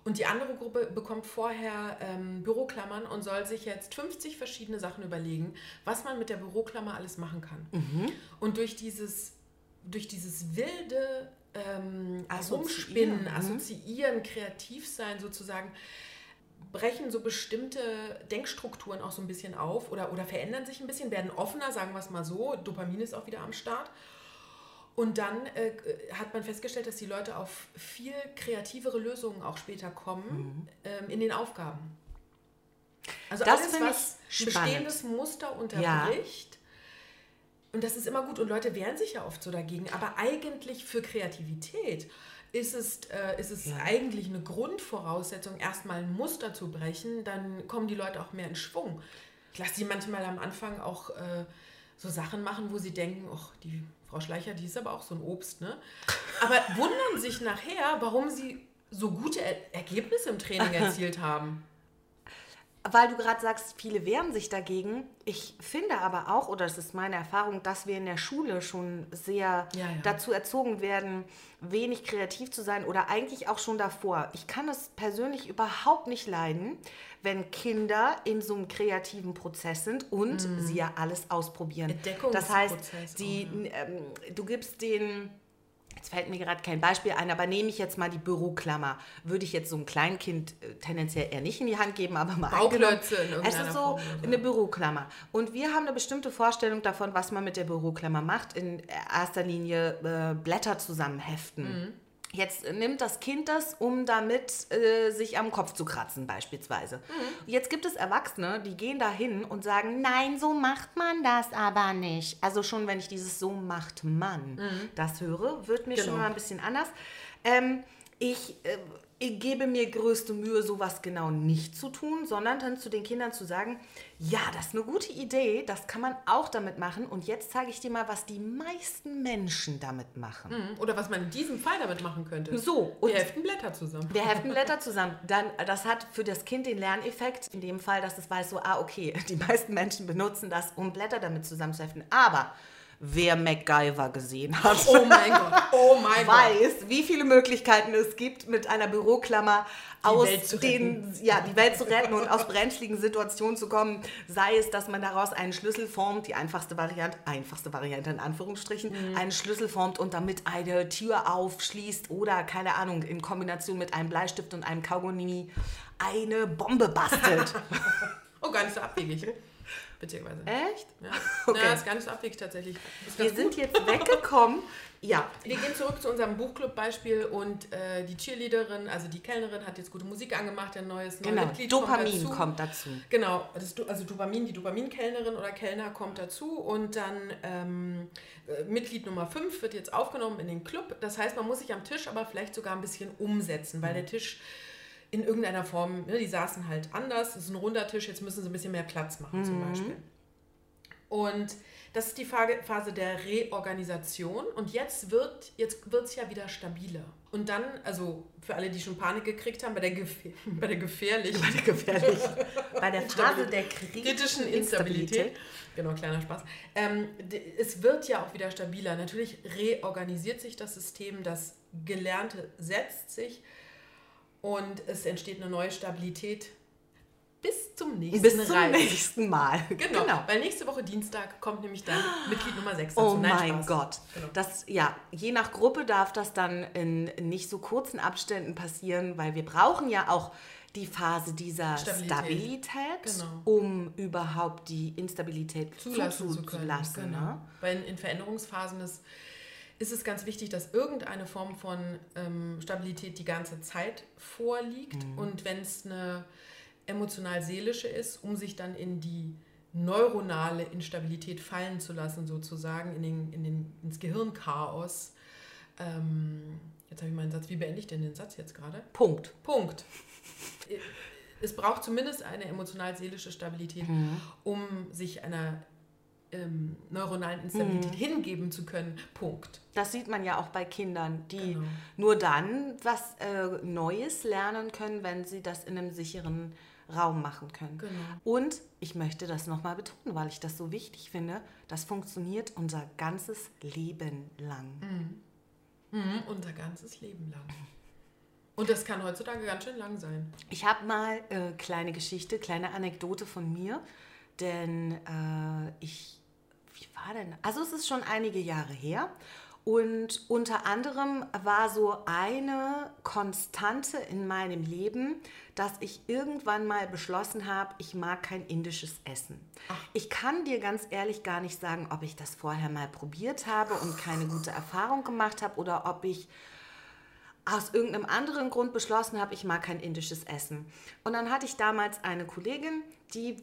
Und die andere Gruppe bekommt vorher ähm, Büroklammern und soll sich jetzt 50 verschiedene Sachen überlegen, was man mit der Büroklammer alles machen kann. Mhm. Und durch dieses, durch dieses wilde ähm, Assoziieren, Rumspinnen, mhm. Assoziieren, kreativ sein sozusagen, brechen so bestimmte Denkstrukturen auch so ein bisschen auf oder, oder verändern sich ein bisschen, werden offener, sagen wir es mal so. Dopamin ist auch wieder am Start. Und dann äh, hat man festgestellt, dass die Leute auf viel kreativere Lösungen auch später kommen ähm, in den Aufgaben. Also Das alles, was spannend. bestehendes Muster unterbricht. Und das ist immer gut. Und Leute wehren sich ja oft so dagegen. Aber eigentlich für Kreativität ist es, äh, ist es Ja. eigentlich eine Grundvoraussetzung, erstmal ein Muster zu brechen. Dann kommen die Leute auch mehr in Schwung. Ich lasse sie manchmal am Anfang auch äh, so Sachen machen, wo sie denken, ach, die Frau Schleicher, die ist aber auch so ein Obst, ne? Aber wundern sich nachher, warum sie so gute er Ergebnisse im Training <laughs> erzielt haben. Weil du gerade sagst, viele wehren sich dagegen. Ich finde aber auch, oder das ist meine Erfahrung, dass wir in der Schule schon sehr Ja, ja. dazu erzogen werden, wenig kreativ zu sein oder eigentlich auch schon davor. Ich kann es persönlich überhaupt nicht leiden, wenn Kinder in so einem kreativen Prozess sind und sie ja alles ausprobieren. Das heißt, Mhm. Die, ähm, du gibst den Jetzt fällt mir gerade kein Beispiel ein, aber nehme ich jetzt mal die Büroklammer. Würde ich jetzt so einem Kleinkind äh, tendenziell eher nicht in die Hand geben, aber mal Bauklötze in Es ist so Form eine Büroklammer. Und wir haben eine bestimmte Vorstellung davon, was man mit der Büroklammer macht. In erster Linie äh, Blätter zusammenheften. Mhm. Jetzt nimmt das Kind das, um damit äh, sich am Kopf zu kratzen beispielsweise. Mhm. Jetzt gibt es Erwachsene, die gehen da hin und sagen, nein, so macht man das aber nicht. Also schon, wenn ich dieses so macht man das höre, wird mir schon Genau. mal ein bisschen anders. Ähm, ich, äh, ich gebe mir größte Mühe, sowas genau nicht zu tun, sondern dann zu den Kindern zu sagen, ja, das ist eine gute Idee, das kann man auch damit machen. Und jetzt zeige ich dir mal, was die meisten Menschen damit machen. Mhm. Oder was man in diesem Fall damit machen könnte. So, und Wir heften Blätter zusammen. wir heften <laughs> Blätter zusammen. Dann, das hat für das Kind den Lerneffekt, in dem Fall, dass es weiß, so, ah, okay, <laughs> die meisten Menschen benutzen das, um Blätter damit zusammenzuheften. Aber wer MacGyver gesehen <laughs> hat, Oh mein Gott. Oh mein Gott. weiß, wie viele Möglichkeiten es gibt, mit einer Büroklammer aus Welt zu den, ja, die Welt zu retten und aus brenzligen Situationen zu kommen. Sei es, dass man daraus einen Schlüssel formt, die einfachste Variante, einfachste Variante in Anführungsstrichen, Mhm. einen Schlüssel formt und damit eine Tür aufschließt oder, keine Ahnung, in Kombination mit einem Bleistift und einem Kaugummi eine Bombe bastelt. <laughs> Oh, gar nicht so abwegig. Beziehungsweise. Echt? Ja. <laughs> Okay. ja, ist gar nicht so abwegig tatsächlich. Wir sind gut. jetzt <laughs> weggekommen. Ja, Wir gehen zurück zu unserem Buchclub-Beispiel und äh, die Cheerleaderin, also die Kellnerin, hat jetzt gute Musik angemacht, ein neues neue genau. Mitglied Dopamin kommt dazu. kommt dazu. Genau, das, also Dopamin, die Dopaminkellnerin oder Kellner kommt dazu und dann ähm, äh, Mitglied Nummer 5 wird jetzt aufgenommen in den Club. Das heißt, man muss sich am Tisch aber vielleicht sogar ein bisschen umsetzen, weil der Tisch in irgendeiner Form, ne, die saßen halt anders, es ist ein runder Tisch, jetzt müssen sie ein bisschen mehr Platz machen zum Beispiel. Und das ist die Phase der Reorganisation und jetzt wird jetzt wird's ja wieder stabiler. Und dann, also für alle, die schon Panik gekriegt haben, bei der, Gefähr <laughs> bei der gefährlichen, Bei der gefährlich. <laughs> Bei der Phase der kritischen Instabilität. Instabilität. Genau, kleiner Spaß. Ähm, es wird ja auch wieder stabiler. Natürlich reorganisiert sich das System, das Gelernte setzt sich und es entsteht eine neue Stabilität bis zum nächsten Bis zum Reisen. nächsten Mal. Genau, weil nächste Woche Dienstag kommt nämlich dann Mitglied Nummer 6 dazu. Oh Nein, mein Spaß. Gott. Genau. Das, ja, je nach Gruppe darf das dann in nicht so kurzen Abständen passieren, weil wir brauchen ja auch die Phase dieser Stabilität. Stabilität, Genau. um überhaupt die Instabilität zulassen zu können. zuzulassen, Genau. ne? Weil in, in Veränderungsphasen ist, ist es ganz wichtig, dass irgendeine Form von ähm, Stabilität die ganze Zeit vorliegt. Mhm. Und wenn es eine emotional-seelische ist, um sich dann in die neuronale Instabilität fallen zu lassen, sozusagen, in den, in den, ins Gehirnchaos. Ähm, jetzt habe ich meinen Satz. Wie beende ich denn den Satz jetzt gerade? Punkt. Punkt. Es braucht zumindest eine emotional-seelische Stabilität, um sich einer ähm, neuronalen Instabilität hingeben zu können. Punkt. Das sieht man ja auch bei Kindern, die Genau. nur dann was äh, Neues lernen können, wenn sie das in einem sicheren Raum machen können. Genau. Und ich möchte das nochmal betonen, weil ich das so wichtig finde, das funktioniert unser ganzes Leben lang. Mhm, unser ganzes Leben lang. Und das kann heutzutage ganz schön lang sein. Ich habe mal äh, kleine Geschichte, kleine Anekdote von mir, denn äh, ich, wie war denn? Also es ist schon einige Jahre her und unter anderem war so eine Konstante in meinem Leben, dass ich irgendwann mal beschlossen habe, ich mag kein indisches Essen. Ich kann dir ganz ehrlich gar nicht sagen, ob ich das vorher mal probiert habe und keine gute Erfahrung gemacht habe oder ob ich aus irgendeinem anderen Grund beschlossen habe, ich mag kein indisches Essen. Und dann hatte ich damals eine Kollegin, die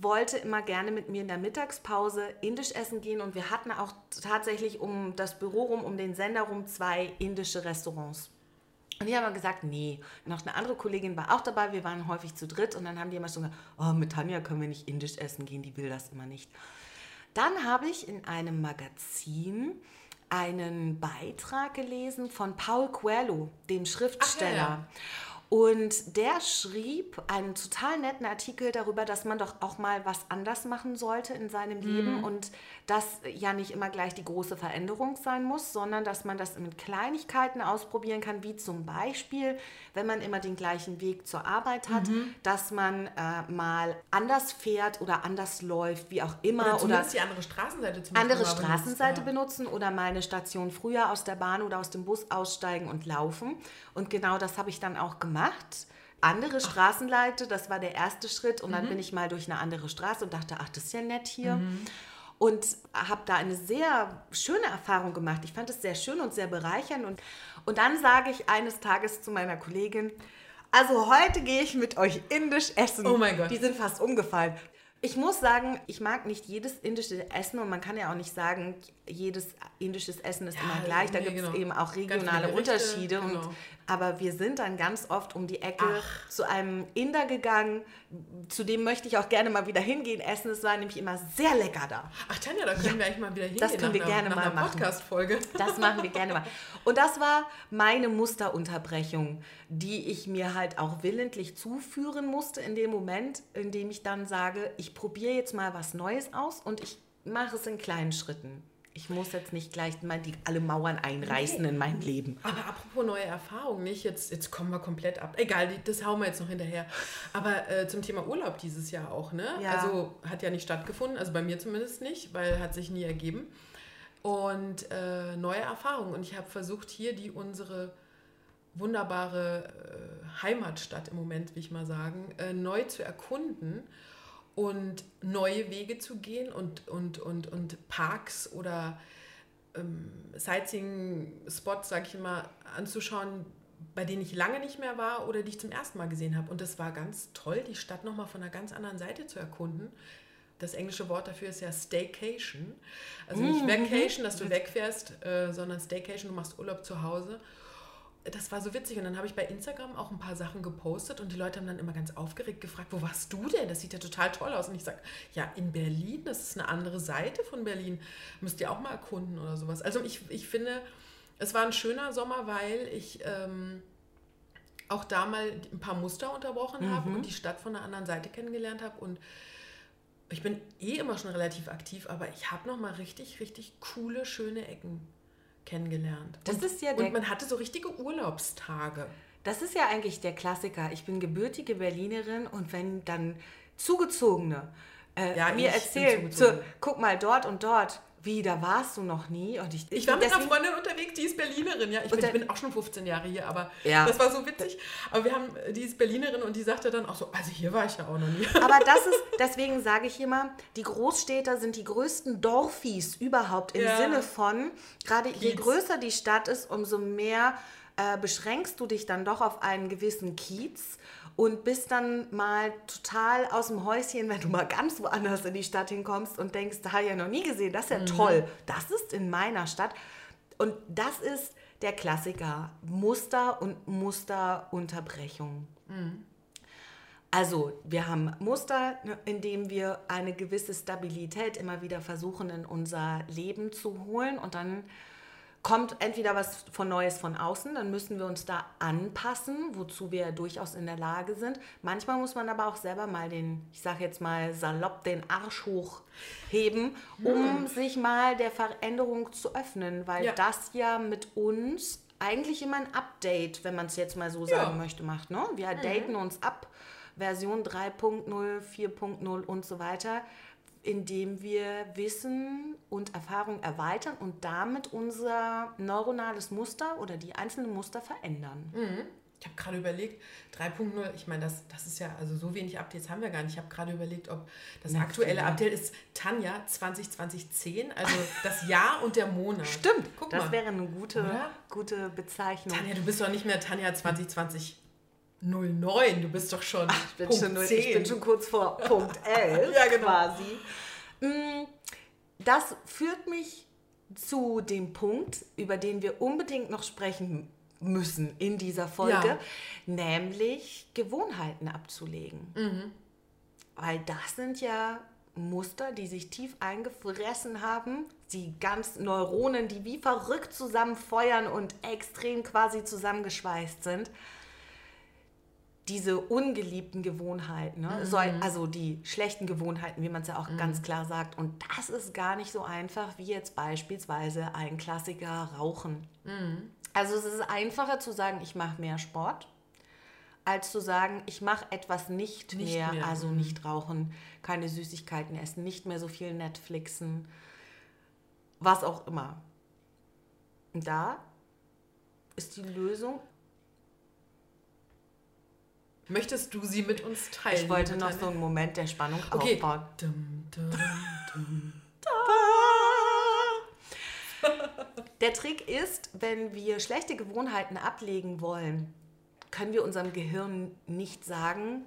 wollte immer gerne mit mir in der Mittagspause indisch essen gehen und wir hatten auch tatsächlich um das Büro rum, um den Sender rum zwei indische Restaurants. Und die haben gesagt, nee. Noch eine andere Kollegin war auch dabei, wir waren häufig zu dritt und dann haben die immer schon gesagt, oh, mit Tanja können wir nicht indisch essen gehen, die will das immer nicht. Dann habe ich in einem Magazin einen Beitrag gelesen von Paul Coelho, dem Schriftsteller. ja. Und der schrieb einen total netten Artikel darüber, dass man doch auch mal was anders machen sollte in seinem Leben und dass ja nicht immer gleich die große Veränderung sein muss, sondern dass man das mit Kleinigkeiten ausprobieren kann, wie zum Beispiel, wenn man immer den gleichen Weg zur Arbeit hat, dass man äh, mal anders fährt oder anders läuft, wie auch immer. Oder Oder, die andere Straßenseite zum andere Beispiel benutzt, Straßenseite ja. benutzen oder mal eine Station früher aus der Bahn oder aus dem Bus aussteigen und laufen. Und genau das habe ich dann auch gemacht. Andere Straßenleite, das war der erste Schritt. Und dann Mhm. bin ich mal durch eine andere Straße und dachte, ach, das ist ja nett hier. Und habe da eine sehr schöne Erfahrung gemacht. Ich fand es sehr schön und sehr bereichernd. Und, und dann sage ich eines Tages zu meiner Kollegin, also heute gehe ich mit euch indisch essen. Oh mein Gott. Die sind fast umgefallen. Ich muss sagen, ich mag nicht jedes indische Essen und man kann ja auch nicht sagen, jedes indisches Essen ist Ja, immer gleich. Da nee, gibt es genau. eben auch regionale Unterschiede. genau. Und, aber wir sind dann ganz oft um die Ecke zu einem Inder gegangen. Zu dem möchte ich auch gerne mal wieder hingehen essen. Es war nämlich immer sehr lecker da. Ach Tanja, da können wir eigentlich mal wieder hingehen. können wir einer, gerne mal machen. Podcast-Folge. Das machen wir gerne mal. Und das war meine Musterunterbrechung, die ich mir halt auch willentlich zuführen musste in dem Moment, in dem ich dann sage, ich probiere jetzt mal was Neues aus und ich mache es in kleinen Schritten. Ich muss jetzt nicht gleich mal die, alle Mauern einreißen in mein Leben. Aber apropos neue Erfahrungen, nicht? Jetzt, jetzt kommen wir komplett ab. Egal, das hauen wir jetzt noch hinterher. Aber äh, zum Thema Urlaub dieses Jahr auch, ne? Ja. Also hat ja nicht stattgefunden, also bei mir zumindest nicht, weil hat sich nie ergeben. Und äh, neue Erfahrungen. Und ich habe versucht, hier die unsere wunderbare äh, Heimatstadt im Moment, will ich mal sagen, äh, neu zu erkunden und neue Wege zu gehen und, und, und, und Parks oder ähm, Sightseeing-Spots, sag ich immer, anzuschauen, bei denen ich lange nicht mehr war oder die ich zum ersten Mal gesehen habe. Und das war ganz toll, die Stadt nochmal von einer ganz anderen Seite zu erkunden. Das englische Wort dafür ist ja Staycation. Also nicht Vacation, dass du wegfährst, äh, sondern Staycation, du machst Urlaub zu Hause. Das war so witzig. Und dann habe ich bei Instagram auch ein paar Sachen gepostet und die Leute haben dann immer ganz aufgeregt gefragt, wo warst du denn? Das sieht ja total toll aus. Und ich sage, ja, in Berlin, das ist eine andere Seite von Berlin. Müsst ihr auch mal erkunden oder sowas. Also ich, ich finde, es war ein schöner Sommer, weil ich ähm, auch da mal ein paar Muster unterbrochen habe und die Stadt von der anderen Seite kennengelernt habe. Und ich bin eh immer schon relativ aktiv, aber ich habe noch mal richtig, richtig coole, schöne Ecken kennengelernt. Das und, ist ja der- Und man hatte so richtige Urlaubstage. Das ist ja eigentlich der Klassiker. Ich bin gebürtige Berlinerin und wenn dann Zugezogene äh, Ja, mir erzählen, so, guck mal dort und dort, wie, da warst du noch nie. Und ich, Ich war mit einer deswegen- Freundin unterwegs, die ist Berlinerin. Ja, ich, bin, ich dann- bin auch schon 15 Jahre hier, aber Ja. das war so witzig. Aber wir haben, die ist Berlinerin und die sagte dann auch so, also hier war ich ja auch noch nie. Aber <laughs> das ist, deswegen sage ich immer, die Großstädter sind die größten Dorfis überhaupt im Ja. Sinne von, gerade je größer die Stadt ist, umso mehr äh, beschränkst du dich dann doch auf einen gewissen Kiez und bist dann mal total aus dem Häuschen, wenn du mal ganz woanders in die Stadt hinkommst und denkst, da habe ich ja noch nie gesehen, das ist ja toll, das ist in meiner Stadt. Und das ist der Klassiker, Muster und Musterunterbrechung. Also, wir haben Muster, ne, in dem wir eine gewisse Stabilität immer wieder versuchen, in unser Leben zu holen. Und dann kommt entweder was von Neues von außen, dann müssen wir uns da anpassen, wozu wir durchaus in der Lage sind. Manchmal muss man aber auch selber mal den, ich sage jetzt mal salopp, den Arsch hochheben, um sich mal der Veränderung zu öffnen, weil Ja. das ja mit uns eigentlich immer ein Update, wenn man es jetzt mal so Ja. sagen möchte, macht. Ne? Wir daten uns ab, Version 3.0, 4.0 und so weiter, indem wir Wissen und Erfahrung erweitern und damit unser neuronales Muster oder die einzelnen Muster verändern. Ich habe gerade überlegt, 3.0, ich meine, das, das ist ja, also so wenig Updates haben wir gar nicht. Ich habe gerade überlegt, ob das Na, aktuelle stimmt. Update ist Tanja 202010, also <laughs> das Jahr und der Monat. Stimmt, Guck das mal. wäre eine gute, Oder? gute Bezeichnung. Tanja, du bist doch nicht mehr Tanja 202009, du bist doch schon Ich bin, Punkt schon, ich 10. bin schon kurz vor Punkt <laughs> 11 Ja, genau. quasi. Mm, Das führt mich zu dem Punkt, über den wir unbedingt noch sprechen müssen in dieser Folge, Ja. nämlich Gewohnheiten abzulegen. Mhm. Weil das sind ja Muster, die sich tief eingefressen haben, die ganz Neuronen, die wie verrückt zusammenfeuern und extrem quasi zusammengeschweißt sind diese ungeliebten Gewohnheiten, ne? so, also die schlechten Gewohnheiten, wie man es ja auch ganz klar sagt. Und das ist gar nicht so einfach wie jetzt beispielsweise ein Klassiker Rauchen. Also es ist einfacher zu sagen, ich mache mehr Sport, als zu sagen, ich mache etwas nicht, Nicht mehr, mehr, also mhm. nicht rauchen, keine Süßigkeiten essen, nicht mehr so viel Netflixen, was auch immer. Und da ist die Lösung Möchtest du sie mit uns teilen? Ich wollte noch so einen Moment der Spannung Okay. aufbauen. Dum, dum, dum. <laughs> Der Trick ist, wenn wir schlechte Gewohnheiten ablegen wollen, können wir unserem Gehirn nicht sagen,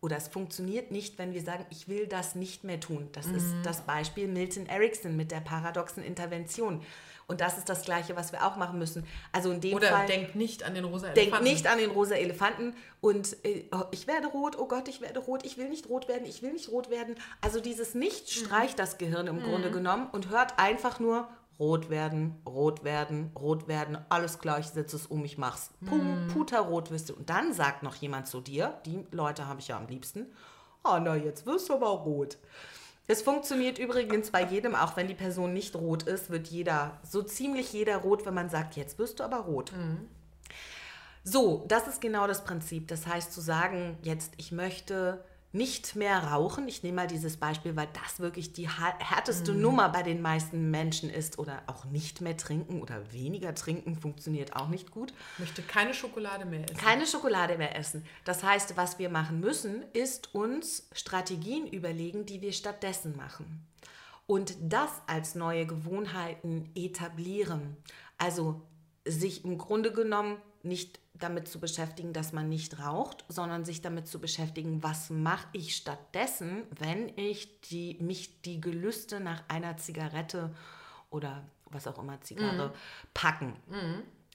oder es funktioniert nicht, wenn wir sagen, ich will das nicht mehr tun. Das ist Mhm. das Beispiel Milton Erickson mit der paradoxen Intervention. Und das ist das Gleiche, was wir auch machen müssen. Also in dem Oder Fall. denk nicht an den rosa Denk Elefanten. nicht an den rosa Elefanten und äh, oh, ich werde rot, oh Gott, ich werde rot, ich will nicht rot werden, ich will nicht rot werden. Also dieses Nicht streicht das Gehirn im Grunde genommen und hört einfach nur rot werden, rot werden, rot werden, alles klar, ich setze es um, ich mach's. Pum, puterrot wirst du. Und dann sagt noch jemand zu dir, die Leute habe ich ja am liebsten, oh na, jetzt wirst du aber rot. Es funktioniert übrigens bei jedem, auch wenn die Person nicht rot ist, wird jeder, so ziemlich jeder rot, wenn man sagt, jetzt wirst du aber rot. So, das ist genau das Prinzip. Das heißt, zu sagen, jetzt, ich möchte nicht mehr rauchen. Ich nehme mal dieses Beispiel, weil das wirklich die härteste Nummer bei den meisten Menschen ist. Oder auch nicht mehr trinken oder weniger trinken funktioniert auch nicht gut. Möchte keine Schokolade mehr essen. Keine Schokolade mehr essen. Das heißt, was wir machen müssen, ist uns Strategien überlegen, die wir stattdessen machen. Und das als neue Gewohnheiten etablieren. Also sich im Grunde genommen nicht damit zu beschäftigen, dass man nicht raucht, sondern sich damit zu beschäftigen, was mache ich stattdessen, wenn ich die, mich die Gelüste nach einer Zigarette oder was auch immer Zigarre packen.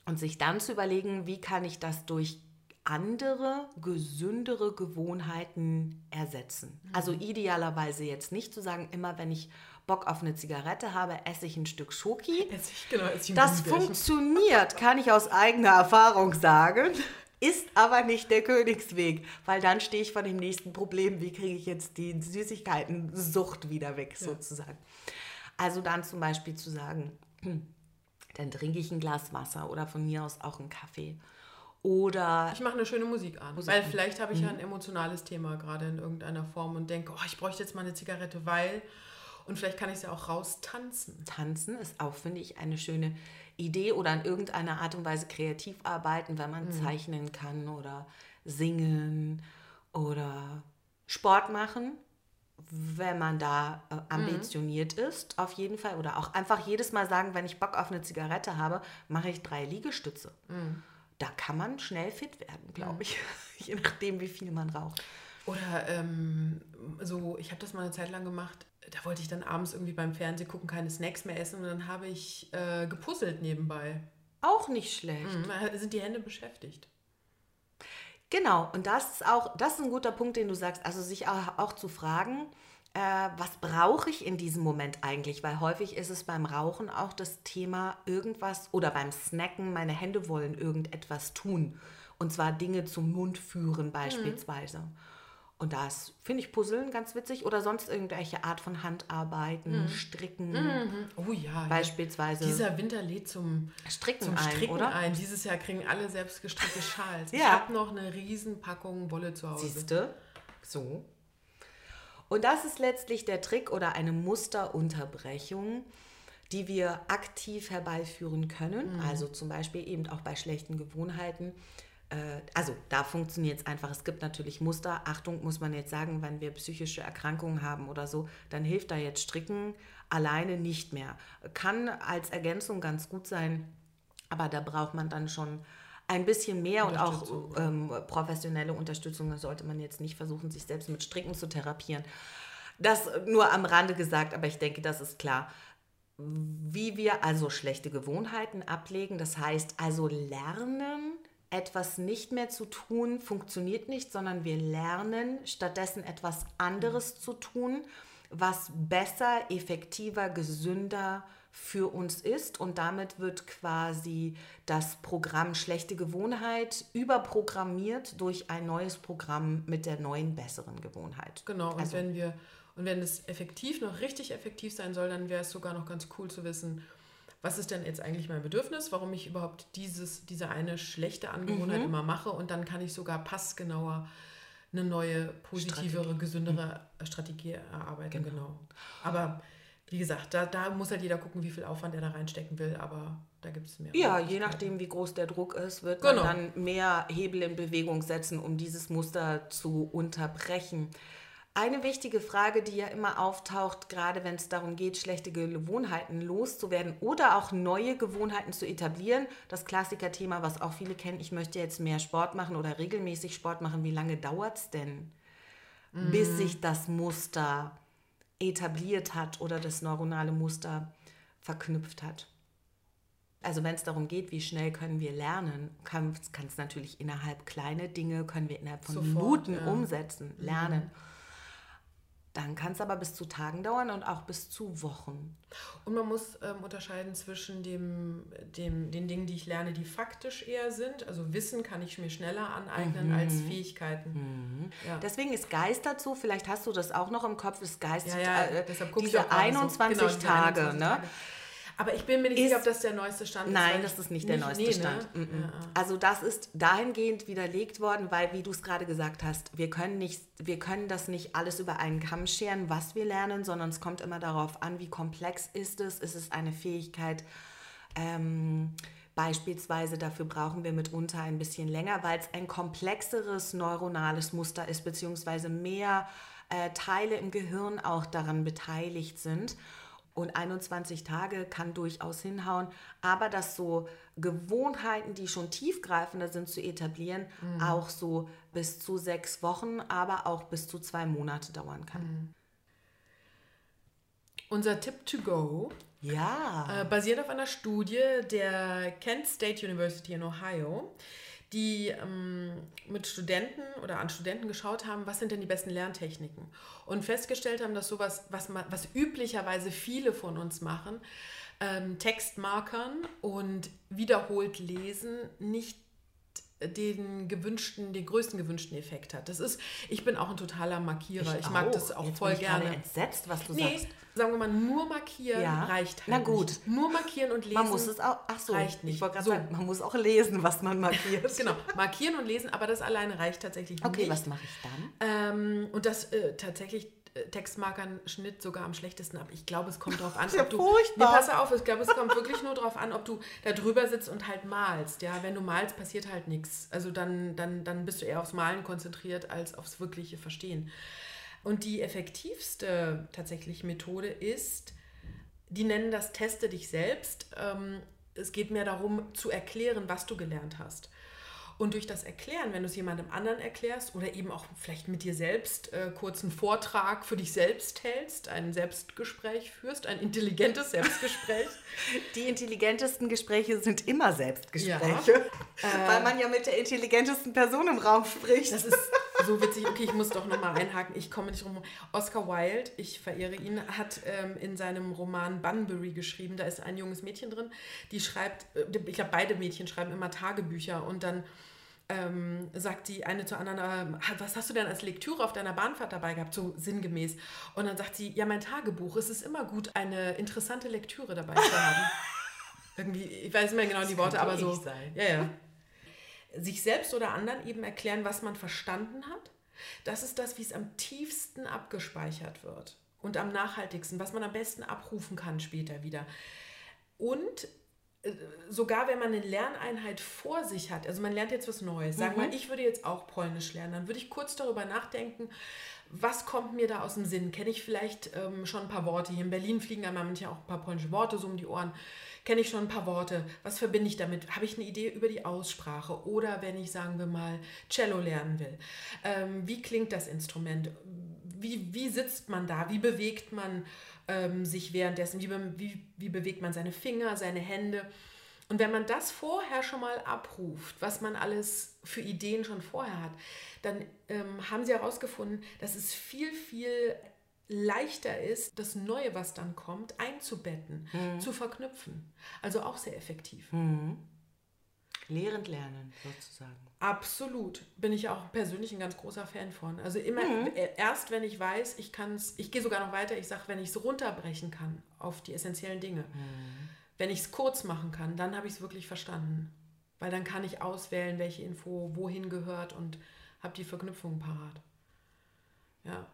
Und sich dann zu überlegen, wie kann ich das durch andere, gesündere Gewohnheiten ersetzen. Also idealerweise jetzt nicht zu sagen, immer wenn ich Bock auf eine Zigarette habe, esse ich ein Stück Schoki. <laughs> Essig, genau, Essig Das funktioniert, kann ich aus eigener Erfahrung sagen, ist aber nicht der Königsweg, weil dann stehe ich vor dem nächsten Problem, wie kriege ich jetzt die Süßigkeiten-Sucht wieder weg sozusagen. Also dann zum Beispiel zu sagen, <clears throat> dann trinke ich ein Glas Wasser oder von mir aus auch einen Kaffee. Oder Ich mache eine schöne Musik an. weil vielleicht habe ich ja ein emotionales Thema gerade in irgendeiner Form und denke, oh, ich bräuchte jetzt mal eine Zigarette, weil. Und vielleicht kann ich es ja auch raustanzen. Tanzen ist auch, finde ich, eine schöne Idee oder in irgendeiner Art und Weise kreativ arbeiten, wenn man zeichnen kann oder singen oder Sport machen, wenn man da äh, ambitioniert ist, auf jeden Fall. Oder auch einfach jedes Mal sagen, wenn ich Bock auf eine Zigarette habe, mache ich drei Liegestütze. Da kann man schnell fit werden, glaube ich, <laughs> je nachdem, wie viel man raucht. Oder ähm, so, ich habe das mal eine Zeit lang gemacht. Da wollte ich dann abends irgendwie beim Fernsehen gucken, keine Snacks mehr essen und dann habe ich äh, gepuzzelt nebenbei. Auch nicht schlecht. Da sind die Hände beschäftigt. Genau, und das ist auch, das ist ein guter Punkt, den du sagst, also sich auch, auch zu fragen, äh, was brauche ich in diesem Moment eigentlich? Weil häufig ist es beim Rauchen auch das Thema irgendwas oder beim Snacken, meine Hände wollen irgendetwas tun. Und zwar Dinge zum Mund führen beispielsweise. Und das finde ich Puzzeln ganz witzig oder sonst irgendwelche Art von Handarbeiten, Stricken Oh ja. beispielsweise. Dieser Winter lädt zum Stricken zum ein, Stricken oder? ein. Dieses Jahr kriegen alle selbst gestrickte Schals. Ich Ja. habe noch eine riesen Packung Wolle zu Hause. Siehste? So. Und das ist letztlich der Trick oder eine Musterunterbrechung, die wir aktiv herbeiführen können. Also zum Beispiel eben auch bei schlechten Gewohnheiten. Äh, Also da funktioniert es einfach. Es gibt natürlich Muster. Achtung, muss man jetzt sagen, wenn wir psychische Erkrankungen haben oder so, dann hilft da jetzt Stricken alleine nicht mehr. Kann als Ergänzung ganz gut sein, aber da braucht man dann schon ein bisschen mehr und auch ähm, professionelle Unterstützung. Da sollte man jetzt nicht versuchen, sich selbst mit Stricken zu therapieren. Das nur am Rande gesagt, aber ich denke, das ist klar. Wie wir also schlechte Gewohnheiten ablegen, das heißt also lernen, etwas nicht mehr zu tun, funktioniert nicht, sondern wir lernen stattdessen etwas anderes zu tun, was besser, effektiver, gesünder für uns ist. Und damit wird quasi das Programm schlechte Gewohnheit überprogrammiert durch ein neues Programm mit der neuen, besseren Gewohnheit. Genau, und Also- wenn wir und wenn es effektiv noch richtig effektiv sein soll, dann wäre es sogar noch ganz cool zu wissen, was ist denn jetzt eigentlich mein Bedürfnis, warum ich überhaupt dieses, diese eine schlechte Mhm. Angewohnheit immer mache und dann kann ich sogar passgenauer eine neue, positivere, gesündere Strategie erarbeiten. Genau. Aber wie gesagt, da, da muss halt jeder gucken, wie viel Aufwand er da reinstecken will, aber da gibt es mehr. Ja, je nachdem, wie groß der Druck ist, wird Genau. man dann mehr Hebel in Bewegung setzen, um dieses Muster zu unterbrechen. Eine wichtige Frage, die ja immer auftaucht, gerade wenn es darum geht, schlechte Gewohnheiten loszuwerden oder auch neue Gewohnheiten zu etablieren, das Klassikerthema, was auch viele kennen, ich möchte jetzt mehr Sport machen oder regelmäßig Sport machen, wie lange dauert es denn, bis sich das Muster etabliert hat oder das neuronale Muster verknüpft hat? Also wenn es darum geht, wie schnell können wir lernen, kann es natürlich innerhalb kleine Dinge, können wir innerhalb von Sofort, Minuten ja. umsetzen, lernen. Dann kann es aber bis zu Tagen dauern und auch bis zu Wochen. Und man muss ähm, unterscheiden zwischen dem, dem, den Dingen, die ich lerne, die faktisch eher sind. Also Wissen kann ich mir schneller aneignen Mhm. als Fähigkeiten. Ja. Deswegen ist Geist dazu, vielleicht hast du das auch noch im Kopf, ist Geist Ja, ja, äh, deshalb gucke ich diese auch gerade so. 21 Genau, Tage. 21 ne? Tage. Aber ich bin mir nicht sicher, ob das der neueste Stand ist. Nein, das ist nicht der neueste nee, Stand. Ne? Mm-mm. Ja. Also das ist dahingehend widerlegt worden, weil, wie du es gerade gesagt hast, wir können, nicht, wir können das nicht alles über einen Kamm scheren, was wir lernen, sondern es kommt immer darauf an, wie komplex ist es. Ist es eine Fähigkeit, ähm, beispielsweise dafür brauchen wir mitunter ein bisschen länger, weil es ein komplexeres neuronales Muster ist, beziehungsweise mehr äh, Teile im Gehirn auch daran beteiligt sind. Und 21 Tage kann durchaus hinhauen, aber dass so Gewohnheiten, die schon tiefgreifender sind, zu etablieren, auch so bis zu sechs Wochen, aber auch bis zu zwei Monate dauern kann. Unser Tipp to go Ja. Äh, basierend auf einer Studie der Kent State University in Ohio, die ähm, mit Studenten oder an Studenten geschaut haben, was sind denn die besten Lerntechniken und festgestellt haben, dass sowas, was, man, was üblicherweise viele von uns machen, ähm, Textmarkern und wiederholt lesen, nicht den gewünschten, den größten gewünschten Effekt hat. Das ist, ich bin auch ein totaler Markierer. Ich, mag das auch Jetzt voll bin ich gerne. entsetzt, was du Nee, sagst. Sagen wir mal, nur markieren Ja. reicht halt Na gut. Nicht. Nur markieren und lesen. Man muss es auch, ach so, reicht nicht. ich wollte gerade So. sagen, man muss auch lesen, was man markiert. <laughs> Genau, markieren und lesen, aber das alleine reicht tatsächlich Okay, nicht. was mache ich dann? Ähm, und das äh, tatsächlich äh, Textmarkern Schnitt sogar am schlechtesten ab. Ich glaube, es kommt darauf an, <laughs> ja ob du. furchtbar. Nee, pass auf, ich glaube, es kommt wirklich nur darauf an, ob du da drüber sitzt und halt malst. Ja, wenn du malst, passiert halt nichts. Also dann, dann, dann bist du eher aufs Malen konzentriert als aufs wirkliche Verstehen. Und die effektivste tatsächlich Methode ist, die nennen das Teste dich selbst. Ähm, es geht mehr darum zu erklären, was du gelernt hast. Und durch das Erklären, wenn du es jemandem anderen erklärst oder eben auch vielleicht mit dir selbst äh, kurz einen Vortrag für dich selbst hältst, ein Selbstgespräch führst, ein intelligentes <laughs> Selbstgespräch. Die intelligentesten Gespräche sind immer Selbstgespräche, <laughs> weil man ja mit der intelligentesten Person im Raum spricht. Das ist so witzig. Okay, ich muss doch nochmal einhaken. Ich komme nicht rum. Oscar Wilde, ich verehre ihn, hat ähm, in seinem Roman Bunbury geschrieben. Da ist ein junges Mädchen drin, die schreibt, äh, ich glaube, beide Mädchen schreiben immer Tagebücher und dann ähm, sagt die eine zur anderen, ähm, was hast du denn als Lektüre auf deiner Bahnfahrt dabei gehabt, so sinngemäß. Und dann sagt sie, ja, mein Tagebuch, es ist immer gut, eine interessante Lektüre dabei zu haben. <laughs> Irgendwie, ich weiß nicht mehr genau die Worte, aber so. sein. Ja, ja sich selbst oder anderen eben erklären, was man verstanden hat. Das ist das, wie es am tiefsten abgespeichert wird und am nachhaltigsten, was man am besten abrufen kann später wieder. Und sogar wenn man eine Lerneinheit vor sich hat, also man lernt jetzt was Neues, sag mal, ich würde jetzt auch Polnisch lernen, dann würde ich kurz darüber nachdenken, was kommt mir da aus dem Sinn? Kenne ich vielleicht ähm, schon ein paar Worte? Hier in Berlin fliegen einmal manche auch ein paar polnische Worte so um die Ohren. Kenne ich schon ein paar Worte? Was verbinde ich damit? Habe ich eine Idee über die Aussprache? Oder wenn ich, sagen wir mal, Cello lernen will. Ähm, wie klingt das Instrument? Wie, wie sitzt man da? Wie bewegt man ähm, sich währenddessen? Wie, wie, wie bewegt man seine Finger, seine Hände? Und wenn man das vorher schon mal abruft, was man alles für Ideen schon vorher hat, dann ähm, haben sie herausgefunden, dass es viel, viel leichter ist, das Neue, was dann kommt, einzubetten, zu verknüpfen. Also auch sehr effektiv. Lehrend lernen, sozusagen. Absolut. Bin ich auch persönlich ein ganz großer Fan von. Also immer Mhm. äh, erst, wenn ich weiß, ich kann es, ich gehe sogar noch weiter, ich sage, wenn ich es runterbrechen kann auf die essentiellen Dinge, Mhm. wenn ich es kurz machen kann, dann habe ich es wirklich verstanden. Weil dann kann ich auswählen, welche Info wohin gehört und habe die Verknüpfung parat. Ja.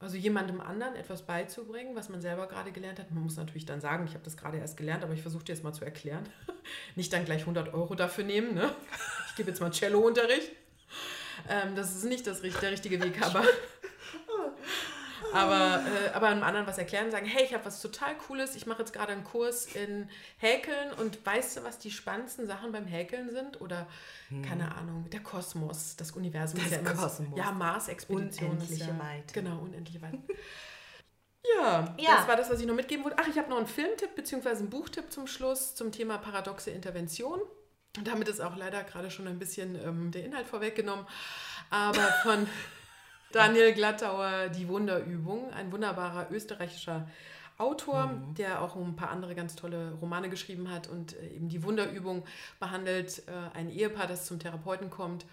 Also jemandem anderen etwas beizubringen, was man selber gerade gelernt hat. Man muss natürlich dann sagen, ich habe das gerade erst gelernt, aber ich versuche dir jetzt mal zu erklären. <laughs> Nicht dann gleich 100 Euro dafür nehmen. Ne? Ich gebe jetzt mal Cello-Unterricht. Ähm, das ist nicht das, der richtige Weg, <laughs> aber, aber, äh, aber einem anderen was erklären, sagen, hey, ich habe was total Cooles, ich mache jetzt gerade einen Kurs in Häkeln und weißt du, was die spannendsten Sachen beim Häkeln sind? Oder, keine Ahnung, der Kosmos, das Universum. ist Hm. Das ja immer so- Kosmos. Ja, Mars-Expedition. ist Unendliche ja, Weite. Genau, unendliche Weite. <laughs> Ja, Ja. das war das, was ich noch mitgeben wollte. Ach, ich habe noch einen Filmtipp bzw. einen Buchtipp zum Schluss zum Thema paradoxe Intervention. Und damit ist auch leider gerade schon ein bisschen ähm, der Inhalt vorweggenommen. Aber von <laughs> Daniel Glattauer, Die Wunderübung, ein wunderbarer österreichischer Autor, der auch ein paar andere ganz tolle Romane geschrieben hat und äh, eben die Wunderübung behandelt äh, ein Ehepaar, das zum Therapeuten kommt.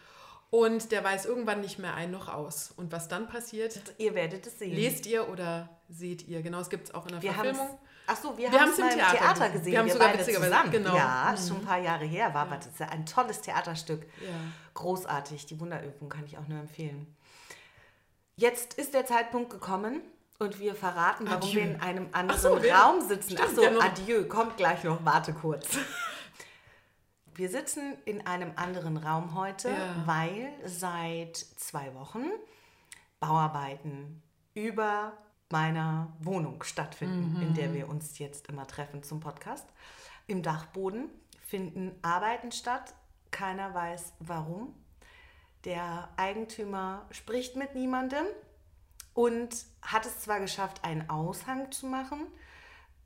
Und der weiß irgendwann nicht mehr ein noch aus. Und was dann passiert, Ihr werdet es sehen. Lest ihr oder seht ihr? Genau, es gibt es auch in der wir Verfilmung. Ach so, wir, Wir haben es im Theater Theater, gesehen. Wir haben wir sogar witzigerweise- zusammen. genau. Ja, ist schon ein paar Jahre her. War, aber das ist ja ein tolles Theaterstück. Ja. Großartig. Die Wunderübung kann ich auch nur empfehlen. Jetzt ist der Zeitpunkt gekommen und wir verraten, warum Adieu. wir in einem anderen so, Raum sitzen. stimmt, Ach so, adieu. Kommt gleich noch. Warte kurz. <laughs> Wir sitzen in einem anderen Raum heute, Ja. weil seit zwei Wochen Bauarbeiten über meiner Wohnung stattfinden, in der wir uns jetzt immer treffen zum Podcast. Im Dachboden finden Arbeiten statt. Keiner weiß warum. Der Eigentümer spricht mit niemandem und hat es zwar geschafft, einen Aushang zu machen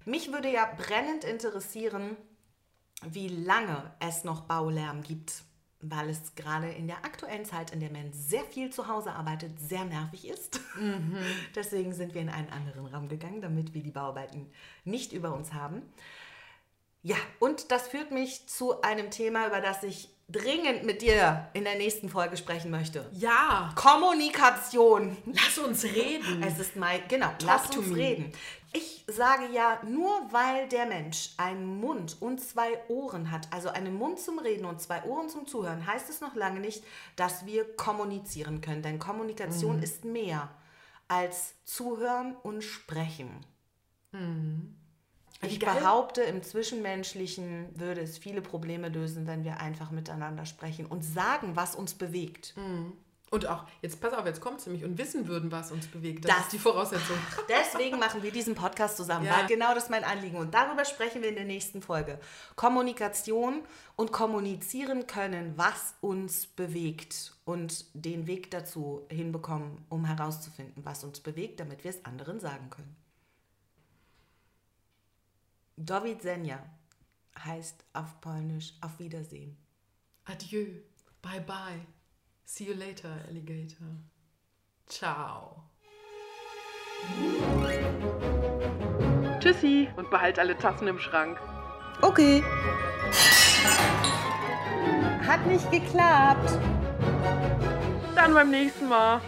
Mich würde ja brennend interessieren, wie lange es noch Baulärm gibt, weil es gerade in der aktuellen Zeit, in der man sehr viel zu Hause arbeitet, sehr nervig ist. <laughs> Deswegen sind wir in einen anderen Raum gegangen, damit wir die Bauarbeiten nicht über uns haben. Ja, und das führt mich zu einem Thema, über das ich dringend mit dir in der nächsten Folge sprechen möchte. Ja, Kommunikation. lass uns reden. Es ist mein, genau, Talk lass uns me. reden. Ich sage ja, nur weil der Mensch einen Mund und zwei Ohren hat, also einen Mund zum Reden und zwei Ohren zum Zuhören, heißt es noch lange nicht, dass wir kommunizieren können. Denn Kommunikation Mhm. ist mehr als Zuhören und Sprechen. Ich Wie geil. behaupte, im Zwischenmenschlichen würde es viele Probleme lösen, wenn wir einfach miteinander sprechen und sagen, was uns bewegt. Und auch, jetzt pass auf, jetzt kommt es nämlich und wissen würden, was uns bewegt. Das, Das- ist die Voraussetzung. <laughs> Deswegen machen wir diesen Podcast zusammen, Ja. weil genau das ist mein Anliegen. Und darüber sprechen wir in der nächsten Folge. Kommunikation und kommunizieren können, was uns bewegt und den Weg dazu hinbekommen, um herauszufinden, was uns bewegt, damit wir es anderen sagen können. Do widzenia heißt auf Polnisch auf Wiedersehen. Adieu. Bye bye. See you later, Alligator. Ciao. Tschüssi und behalt alle Tassen im Schrank. Okay. Hat nicht geklappt. Dann beim nächsten Mal.